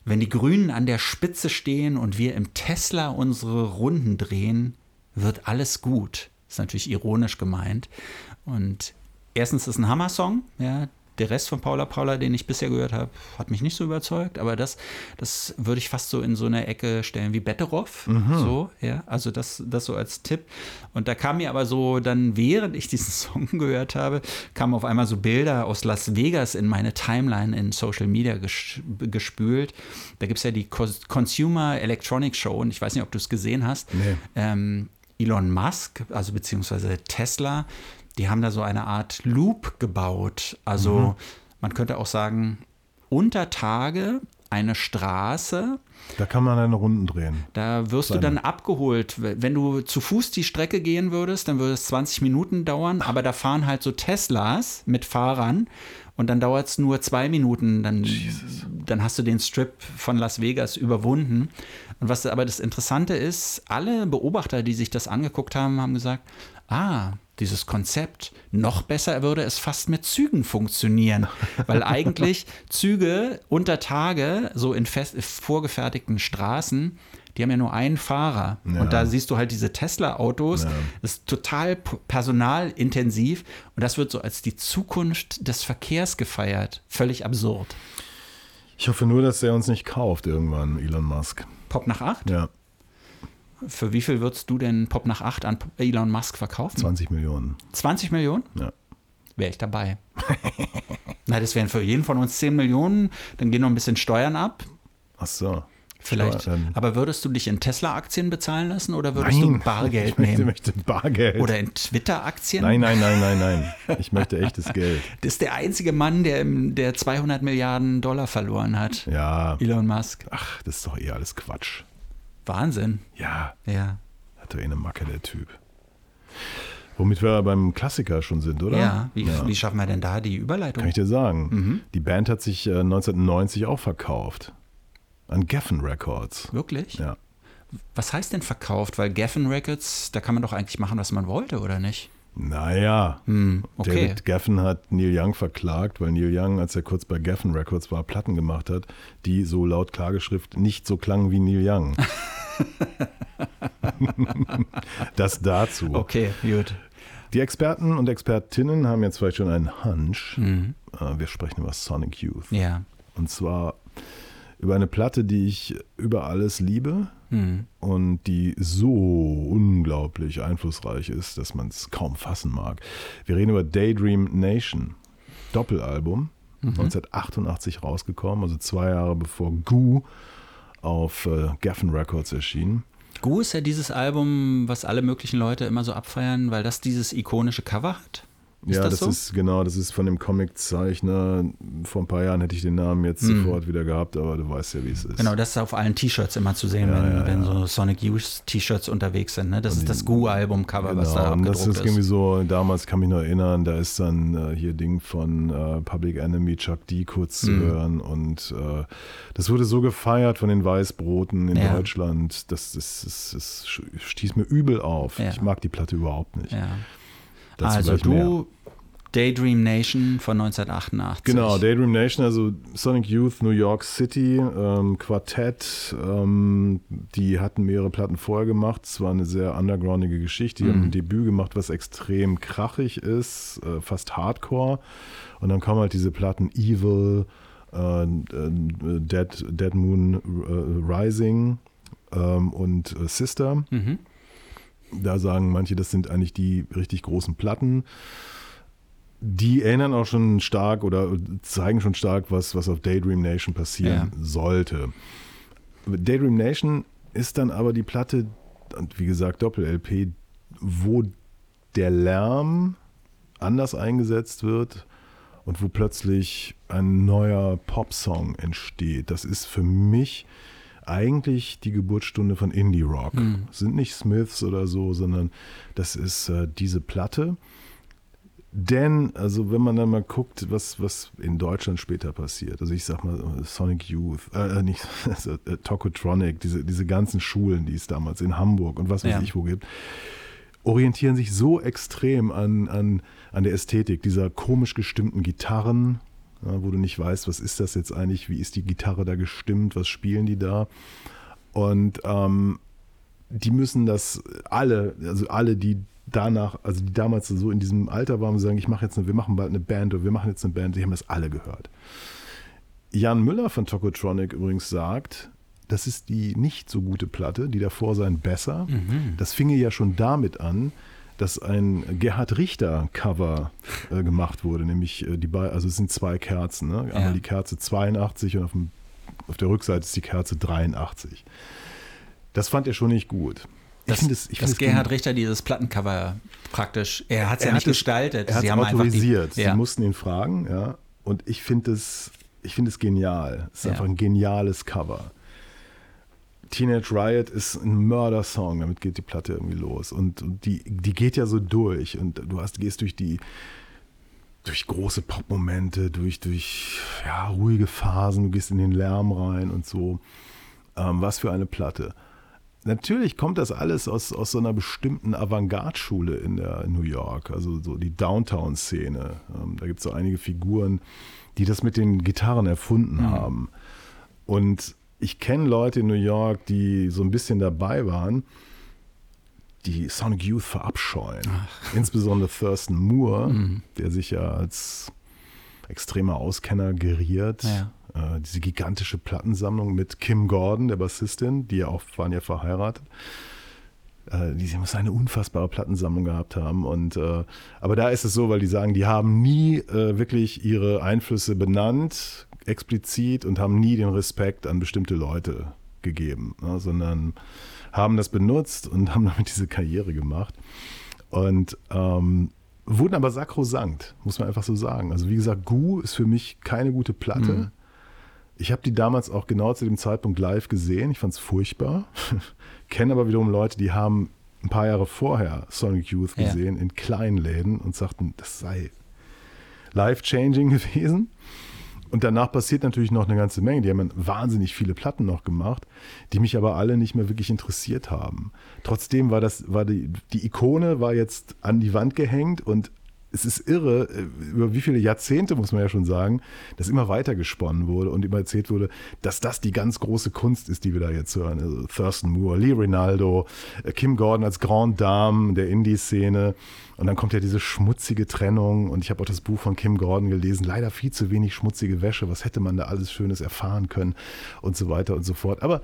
wenn die Grünen an der Spitze stehen und wir im Tesla unsere Runden drehen, wird alles gut. Ist natürlich ironisch gemeint. Und erstens ist ein Hammer-Song, ja. Der Rest von Paula Paula, den ich bisher gehört habe, hat mich nicht so überzeugt, aber das, das würde ich fast so in so eine Ecke stellen wie Betteroff. So, ja. Also das, das so als Tipp. Und da kam mir aber so dann, während ich diesen Song gehört habe, kamen auf einmal so Bilder aus Las Vegas in meine Timeline in Social Media ges gespült. Da gibt es ja die Consumer Electronics Show und ich weiß nicht, ob du es gesehen hast. Nee. Ähm, Elon Musk, also beziehungsweise Tesla, die haben da so eine Art Loop gebaut. Also man könnte auch sagen, unter Tage eine Straße, Da kann man eine Runden drehen. da wirst du Seine. dann abgeholt. Wenn du zu Fuß die Strecke gehen würdest, dann würde es 20 Minuten dauern, aber da fahren halt so Teslas mit Fahrern und dann dauert es nur zwei Minuten. Dann, dann hast du den Strip von Las Vegas überwunden. Und was aber das Interessante ist, alle Beobachter, die sich das angeguckt haben, haben gesagt, ah, dieses Konzept, noch besser würde es fast mit Zügen funktionieren. Weil eigentlich Züge unter Tage, so in fest, vorgefertigten Straßen, die haben ja nur einen Fahrer. Ja. Und da siehst du halt diese Tesla-Autos. Ja. Das ist total personalintensiv. Und das wird so als die Zukunft des Verkehrs gefeiert. Völlig absurd. Ich hoffe nur, dass er uns nicht kauft irgendwann, Elon Musk. Pop nach 8? Ja, Für wie viel würdest du denn Pop nach 8 an Elon Musk verkaufen? 20 Millionen. 20 Millionen? Ja. Wäre ich dabei. Na, das wären für jeden von uns 10 Millionen. Dann gehen noch ein bisschen Steuern ab. Ach so. Vielleicht. Steuern. Aber würdest du dich in Tesla-Aktien bezahlen lassen oder würdest du Bargeld ich möchte, nehmen? möchte Bargeld. Oder in Twitter-Aktien? nein, nein, nein, nein, nein. Ich möchte echtes Geld. Das ist der einzige Mann, der, der 200 Milliarden Dollar verloren hat. Ja. Elon Musk. Ach, das ist doch eh alles Quatsch. Wahnsinn. Ja, Ja. hat doch eh eine Macke, der Typ. Womit wir beim Klassiker schon sind, oder? Ja. Wie, wie schaffen wir denn da die Überleitung? Kann ich dir sagen. Mhm. Die Band hat sich äh, 1990 auch verkauft. An Geffen Records. Wirklich? Ja. Was heißt denn verkauft? Weil Geffen Records, da kann man doch eigentlich machen, was man wollte, oder nicht? Naja, Hm, okay. David Geffen hat Neil Young verklagt, weil Neil Young, als er kurz bei Geffen Records war, Platten gemacht hat, die so laut Klageschrift nicht so klangen wie Neil Young. das dazu. Okay, gut. Die Experten und Expertinnen haben jetzt vielleicht schon einen Hunch. Mhm. Äh, Wir sprechen über Sonic Youth. Ja. Und zwar über eine Platte, die ich über alles liebe Hm. und die so unglaublich einflussreich ist, dass man es kaum fassen mag. Wir reden über Daydream Nation, Doppelalbum, 1988 rausgekommen, also zwei Jahre bevor Goo auf äh, Geffen Records erschien. Gu ist ja dieses Album, was alle möglichen Leute immer so abfeiern, weil das dieses ikonische Cover hat. Ist ja, das das, so? ist genau, das ist von dem Comiczeichner. Vor ein paar Jahren hätte ich den Namen jetzt Mhm. sofort wieder gehabt, aber du weißt ja, wie es ist. Genau, das ist auf allen T-Shirts immer zu sehen, Ja, wenn, ja, wenn ja. so Sonic Youth T-Shirts unterwegs sind. Ne? Das Und ist das Goo-Album-Cover, was da Genau, abgedruckt das ist irgendwie so, damals kann mich noch erinnern, da ist dann äh, hier Ding von äh, Public Enemy, Chuck D kurz zu Mhm. hören und äh, das wurde so gefeiert von den Weißbroten in. Deutschland, das, das, das, das stieß mir übel auf. Ich mag die Platte überhaupt nicht. Ja. Dazu Also gleich mehr. du, Daydream Nation von 1988. Genau, Daydream Nation, also Sonic Youth, New York City, ähm, Quartett, ähm, die hatten mehrere Platten vorher gemacht. Es war eine sehr undergroundige Geschichte. Die haben Mhm. ein Debüt gemacht, was extrem krachig ist, äh, fast Hardcore. Und dann kommen halt diese Platten Evil, äh, äh, Dead, Dead Moon äh, Rising ähm, und äh, Sister. Mhm. Da sagen manche, das sind eigentlich die richtig großen Platten. Die erinnern auch schon stark oder zeigen schon stark, was, was auf Daydream Nation passieren sollte. Daydream Nation ist dann aber die Platte, und wie gesagt, Doppel-LP, wo der Lärm anders eingesetzt wird und wo plötzlich ein neuer Popsong entsteht. Das ist für mich eigentlich die Geburtsstunde von Indie Rock. Mhm. Sind nicht Smiths oder so, sondern das ist äh, diese Platte. Denn, also wenn man dann mal guckt, was, was in Deutschland später passiert, also ich sag mal Sonic Youth, äh, nicht also, äh, Tokotronic, diese, diese ganzen Schulen, die es damals in Hamburg und was weiß Ja. ich wo gibt, orientieren sich so extrem an, an, an der Ästhetik dieser komisch gestimmten Gitarren, ja, wo du nicht weißt, was ist das jetzt eigentlich, wie ist die Gitarre da gestimmt, was spielen die da. Und ähm, die müssen das alle, also alle, die danach, also die damals so in diesem Alter waren sagen, ich mache jetzt eine, wir machen bald eine Band oder wir machen jetzt eine Band, die haben das alle gehört. Jan Müller von Tokotronic übrigens sagt, das ist die nicht so gute Platte, die davor seien besser. Mhm. Das finge ja schon damit an, dass ein Gerhard Richter Cover äh, gemacht wurde, nämlich äh, die bei, also es sind zwei Kerzen, ne? einmal Ja. die Kerze 82 und auf, dem, auf der Rückseite ist die Kerze 83. Das fand er schon nicht gut. Das, finde es- ich dass Gerhard Richter dieses Plattencover praktisch, er hat es ja nicht gestaltet. Er hat es einfach die- autorisiert. ja. Sie mussten ihn fragen, ja. Und ich finde es, ich finde es genial. Es ist Ja. einfach ein geniales Cover. Teenage Riot ist ein Mörder-Song, damit geht die Platte irgendwie los. Und, und die, die geht ja so durch. Und du hast, gehst durch die, durch große Pop-Momente, durch, durch ja, ruhige Phasen, du gehst in den Lärm rein und so. Ähm, was für eine Platte. Natürlich kommt das alles aus, aus so einer bestimmten Avantgarde-Schule in, der, in New York, also so die Downtown-Szene. Ähm, da gibt es so einige Figuren, die das mit den Gitarren erfunden Mhm. haben. Und ich kenne Leute in New York, die so ein bisschen dabei waren, die Sonic Youth verabscheuen. Insbesondere Thurston Moore, Mhm. der sich ja als extremer Auskenner geriert. Ja. Äh, diese gigantische Plattensammlung mit Kim Gordon, der Bassistin, die ja auch waren ja verheiratet. Äh, die muss eine unfassbare Plattensammlung gehabt haben. Und, äh, aber da ist es so, weil die sagen, die haben nie äh, wirklich ihre Einflüsse benannt, explizit, und haben nie den Respekt an bestimmte Leute gegeben, ne, sondern haben das benutzt und haben damit diese Karriere gemacht. Und ähm, wurden aber sakrosankt, muss man einfach so sagen. Also wie gesagt, Gu ist für mich keine gute Platte. Mhm. Ich habe die damals auch genau zu dem Zeitpunkt live gesehen. Ich fand es furchtbar. Kenne aber wiederum Leute, die haben ein paar Jahre vorher Sonic Youth Ja. gesehen in kleinen Läden und sagten, das sei life-changing gewesen. Und danach passiert natürlich noch eine ganze Menge. Die haben wahnsinnig viele Platten noch gemacht, die mich aber alle nicht mehr wirklich interessiert haben. Trotzdem war das, war die, die Ikone war jetzt an die Wand gehängt und es ist irre, äh, über wie viele Jahrzehnte, muss man ja schon sagen, dass immer weiter gesponnen wurde und immer erzählt wurde, dass das die ganz große Kunst ist, die wir da jetzt hören. Also Thurston Moore, Lee Rinaldo, äh, Kim Gordon als Grand Dame der Indie-Szene. Und dann kommt ja diese schmutzige Trennung. Und ich habe auch das Buch von Kim Gordon gelesen. Leider viel zu wenig schmutzige Wäsche. Was hätte man da alles Schönes erfahren können? Und so weiter und so fort. Aber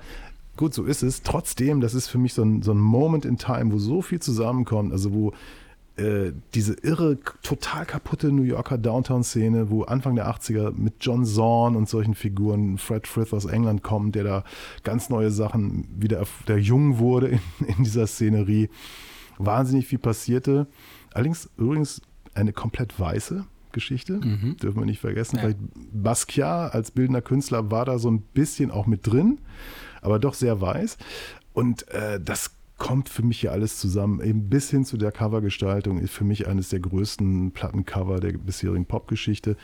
gut, so ist es. Trotzdem, das ist für mich so ein, so ein Moment in Time, wo so viel zusammenkommt. Also wo äh, diese irre, total kaputte New Yorker Downtown-Szene, wo Anfang der 80er mit John Zorn und solchen Figuren, Fred Frith aus England kommt, der da ganz neue Sachen wieder, der jung wurde in, in dieser Szenerie. Wahnsinnig viel passierte. Allerdings übrigens eine komplett weiße Geschichte, dürfen wir nicht vergessen. Vielleicht Basquiat als bildender Künstler war da so ein bisschen auch mit drin, aber doch sehr weiß. Und äh, das kommt für mich hier alles zusammen, eben bis hin zu der Covergestaltung, ist für mich eines der größten Plattencover der bisherigen Popgeschichte.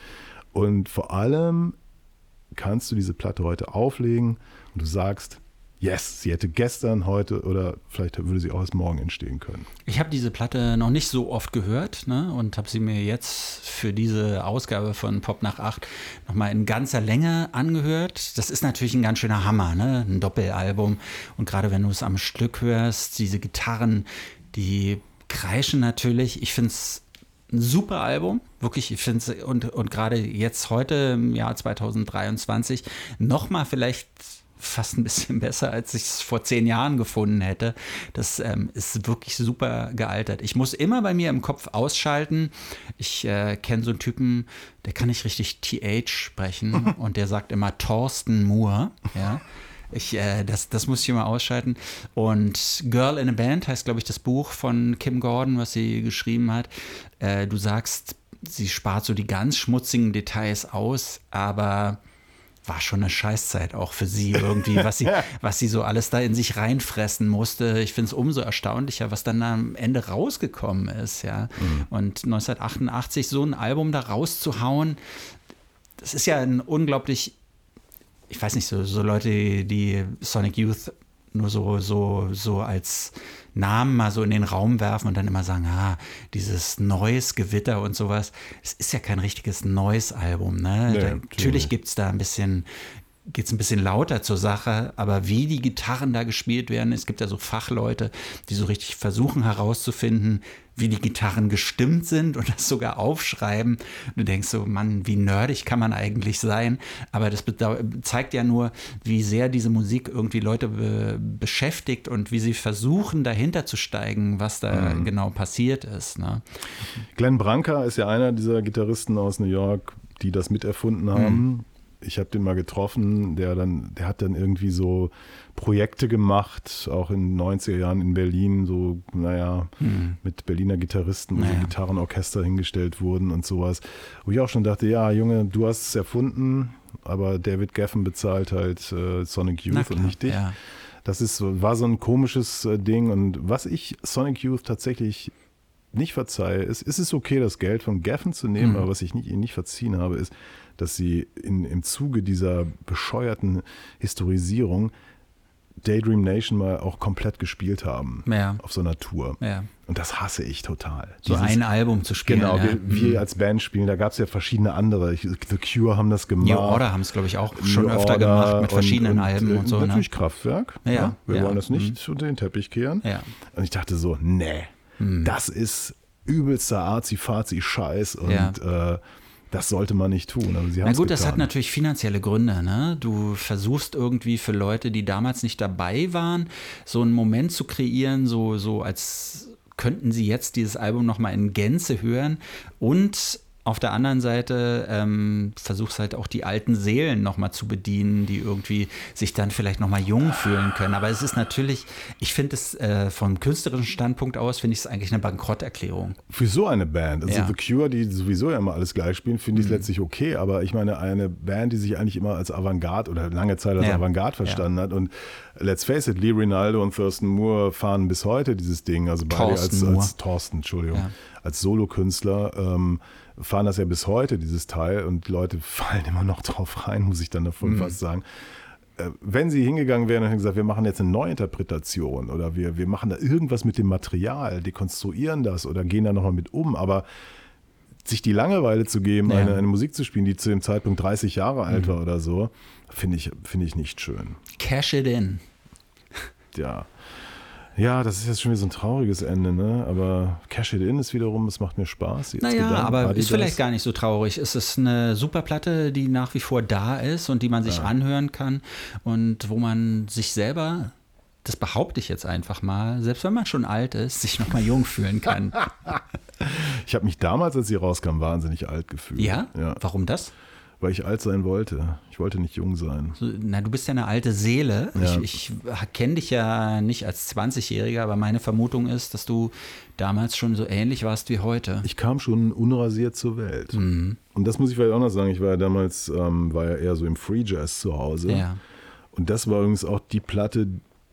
Und vor allem kannst du diese Platte heute auflegen und du sagst, yes, sie hätte gestern, heute oder vielleicht würde sie auch erst morgen entstehen können. Ich habe diese Platte noch nicht so oft gehört ne, und habe sie mir jetzt für diese Ausgabe von Pop nach 8 nochmal in ganzer Länge angehört. Das ist natürlich ein ganz schöner Hammer, ne? ein Doppelalbum. Und gerade wenn du es am Stück hörst, diese Gitarren, die kreischen natürlich. Ich finde es ein super Album, wirklich, ich finde es, und, und gerade jetzt heute im Jahr 2023 nochmal vielleicht fast ein bisschen besser, als ich es vor zehn Jahren gefunden hätte. Das ähm, ist wirklich super gealtert. Ich muss immer bei mir im Kopf ausschalten. Ich äh, kenne so einen Typen, der kann nicht richtig TH sprechen und der sagt immer Thorsten Moore. Ja. Ich, äh, das, das muss ich immer ausschalten. Und Girl in a Band heißt, glaube ich, das Buch von Kim Gordon, was sie geschrieben hat. Äh, du sagst, sie spart so die ganz schmutzigen Details aus, aber war schon eine Scheißzeit auch für sie irgendwie, was sie, was sie so alles da in sich reinfressen musste. Ich finde es umso erstaunlicher, was dann am Ende rausgekommen ist, ja. Mhm. Und 1988 so ein Album da rauszuhauen, das ist ja ein unglaublich, ich weiß nicht, so, so Leute, die Sonic Youth nur so, so, so als Namen mal so in den Raum werfen und dann immer sagen, ah, dieses neues Gewitter und sowas. Es ist ja kein richtiges neues Album. Ne? Nee, natürlich gibt es da ein bisschen geht es ein bisschen lauter zur Sache, aber wie die Gitarren da gespielt werden, es gibt ja so Fachleute, die so richtig versuchen herauszufinden, wie die Gitarren gestimmt sind und das sogar aufschreiben. Du denkst so, Mann, wie nerdig kann man eigentlich sein? Aber das zeigt ja nur, wie sehr diese Musik irgendwie Leute be beschäftigt und wie sie versuchen, dahinter zu steigen, was da mhm. genau passiert ist. Ne? Glenn Branca ist ja einer dieser Gitarristen aus New York, die das miterfunden haben. Mhm ich habe den mal getroffen, der dann, der hat dann irgendwie so Projekte gemacht, auch in den 90er Jahren in Berlin, so, naja, mhm. mit Berliner Gitarristen, wo naja. so Gitarrenorchester hingestellt wurden und sowas. Wo ich auch schon dachte, ja, Junge, du hast es erfunden, aber David Geffen bezahlt halt äh, Sonic Youth klar, und nicht dich. Ja. Das ist, war so ein komisches äh, Ding. Und was ich Sonic Youth tatsächlich nicht verzeihe, ist, ist es okay, das Geld von Geffen zu nehmen, mhm. aber was ich nicht, ihnen nicht verziehen habe, ist, dass sie in, im Zuge dieser bescheuerten Historisierung Daydream Nation mal auch komplett gespielt haben. Ja. Auf so einer Tour. Ja. Und das hasse ich total. So Dieses, ein Album zu spielen. Genau, ja. wir, wir mhm. als Band spielen, da gab es ja verschiedene andere. The Cure haben das gemacht. New Order haben es, glaube ich, auch schon New öfter Order gemacht mit verschiedenen und, Alben und, und so. Ne? Natürlich ne? Kraftwerk. Ja, ja. Wir wollen das nicht mhm. unter den Teppich kehren. Und ich dachte so, nee, mhm. das ist übelster Arzi-Fazi-Scheiß und äh, das sollte man nicht tun. Aber sie Na gut, getan. das hat natürlich finanzielle Gründe. Ne? Du versuchst irgendwie für Leute, die damals nicht dabei waren, so einen Moment zu kreieren, so, so als könnten sie jetzt dieses Album nochmal in Gänze hören und auf der anderen Seite ähm, versuchst halt auch die alten Seelen nochmal zu bedienen, die irgendwie sich dann vielleicht nochmal jung fühlen können. Aber es ist natürlich, ich finde es äh, vom künstlerischen Standpunkt aus, finde ich es eigentlich eine Bankrotterklärung. Für so eine Band, also ja. The Cure, die sowieso ja immer alles gleich spielen, finde ich es mhm. letztlich okay. Aber ich meine, eine Band, die sich eigentlich immer als Avantgarde oder lange Zeit als ja. Avantgarde verstanden ja. hat und let's face it, Lee Rinaldo und Thurston Moore fahren bis heute dieses Ding, also beide als, als Thorsten, Entschuldigung, als Solokünstler. Ähm, fahren das ja bis heute, dieses Teil, und Leute fallen immer noch drauf rein, muss ich dann davon mhm. fast sagen. Äh, wenn sie hingegangen wären und hätten gesagt, wir machen jetzt eine Neuinterpretation oder wir, wir machen da irgendwas mit dem Material, dekonstruieren das oder gehen da nochmal mit um, aber sich die Langeweile zu geben, ja. eine, eine, Musik zu spielen, die zu dem Zeitpunkt 30 Jahre alt mhm. war oder so, finde ich, find ich nicht schön. Cash it in. Ja. Ja, das ist jetzt schon wieder so ein trauriges Ende, ne? Aber Cash It In ist wiederum, es macht mir Spaß. Jetzt naja, Gedanken, aber Adidas. ist vielleicht gar nicht so traurig. Es ist eine super Platte, die nach wie vor da ist und die man sich ja. anhören kann und wo man sich selber das behaupte ich jetzt einfach mal, selbst wenn man schon alt ist, sich nochmal jung fühlen kann. ich habe mich damals, als sie rauskam, wahnsinnig alt gefühlt. Ja? ja? Warum das? Weil ich alt sein wollte. Ich wollte nicht jung sein. Na, du bist ja eine alte Seele. Ja. Ich, ich kenne dich ja nicht als 20-Jähriger, aber meine Vermutung ist, dass du damals schon so ähnlich warst wie heute. Ich kam schon unrasiert zur Welt. Mhm. Und das muss ich vielleicht auch noch sagen. Ich war ja damals, ähm, war ja eher so im Free Jazz zu Hause. Ja. Und das war übrigens auch die Platte,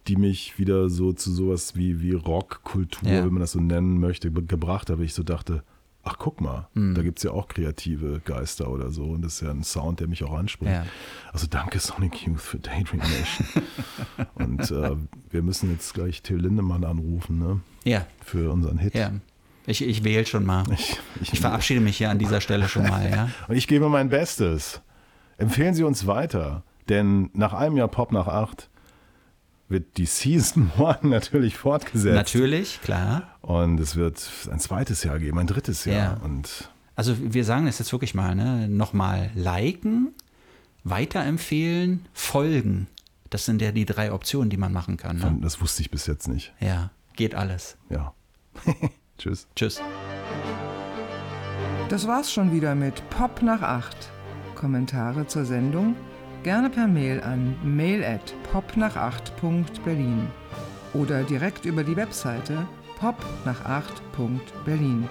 die mich wieder so zu sowas wie, wie Rockkultur, Ja. wenn man das so nennen möchte, gebracht hat. weil Ich so dachte, ach guck mal, Mhm. da gibt es ja auch kreative Geister oder so. Und das ist ja ein Sound, der mich auch anspricht. Ja. Also danke Sonic Youth für Daydream Nation. Und äh, wir müssen jetzt gleich Till Lindemann anrufen, ne? Ja, Für unseren Hit. ja. Ich, ich wähle schon mal. Ich, ich, Ich verabschiede mich hier an dieser Stelle schon mal, ja. Und ich gebe mein Bestes. Empfehlen Sie uns weiter, denn nach einem Jahr Pop nach acht wird die Season One natürlich fortgesetzt. Natürlich, klar. Und es wird ein zweites Jahr geben, ein drittes Jahr. Ja. Und Also wir sagen das jetzt wirklich mal, ne? Nochmal liken, weiterempfehlen, folgen. Das sind ja die drei Optionen, die man machen kann. Ne? das wusste ich bis jetzt nicht. Ja, geht alles. Ja. Tschüss. Tschüss. Das war's schon wieder mit Pop nach 8. Kommentare zur Sendung gerne per Mail an mail at popnach8.berlin oder direkt über die Webseite popnach8.berlin.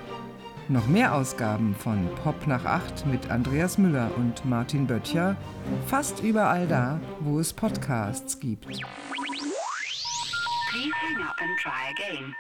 Noch mehr Ausgaben von Pop nach 8 mit Andreas Müller und Martin Böttcher fast überall da, wo es Podcasts gibt. Please hang up and try again.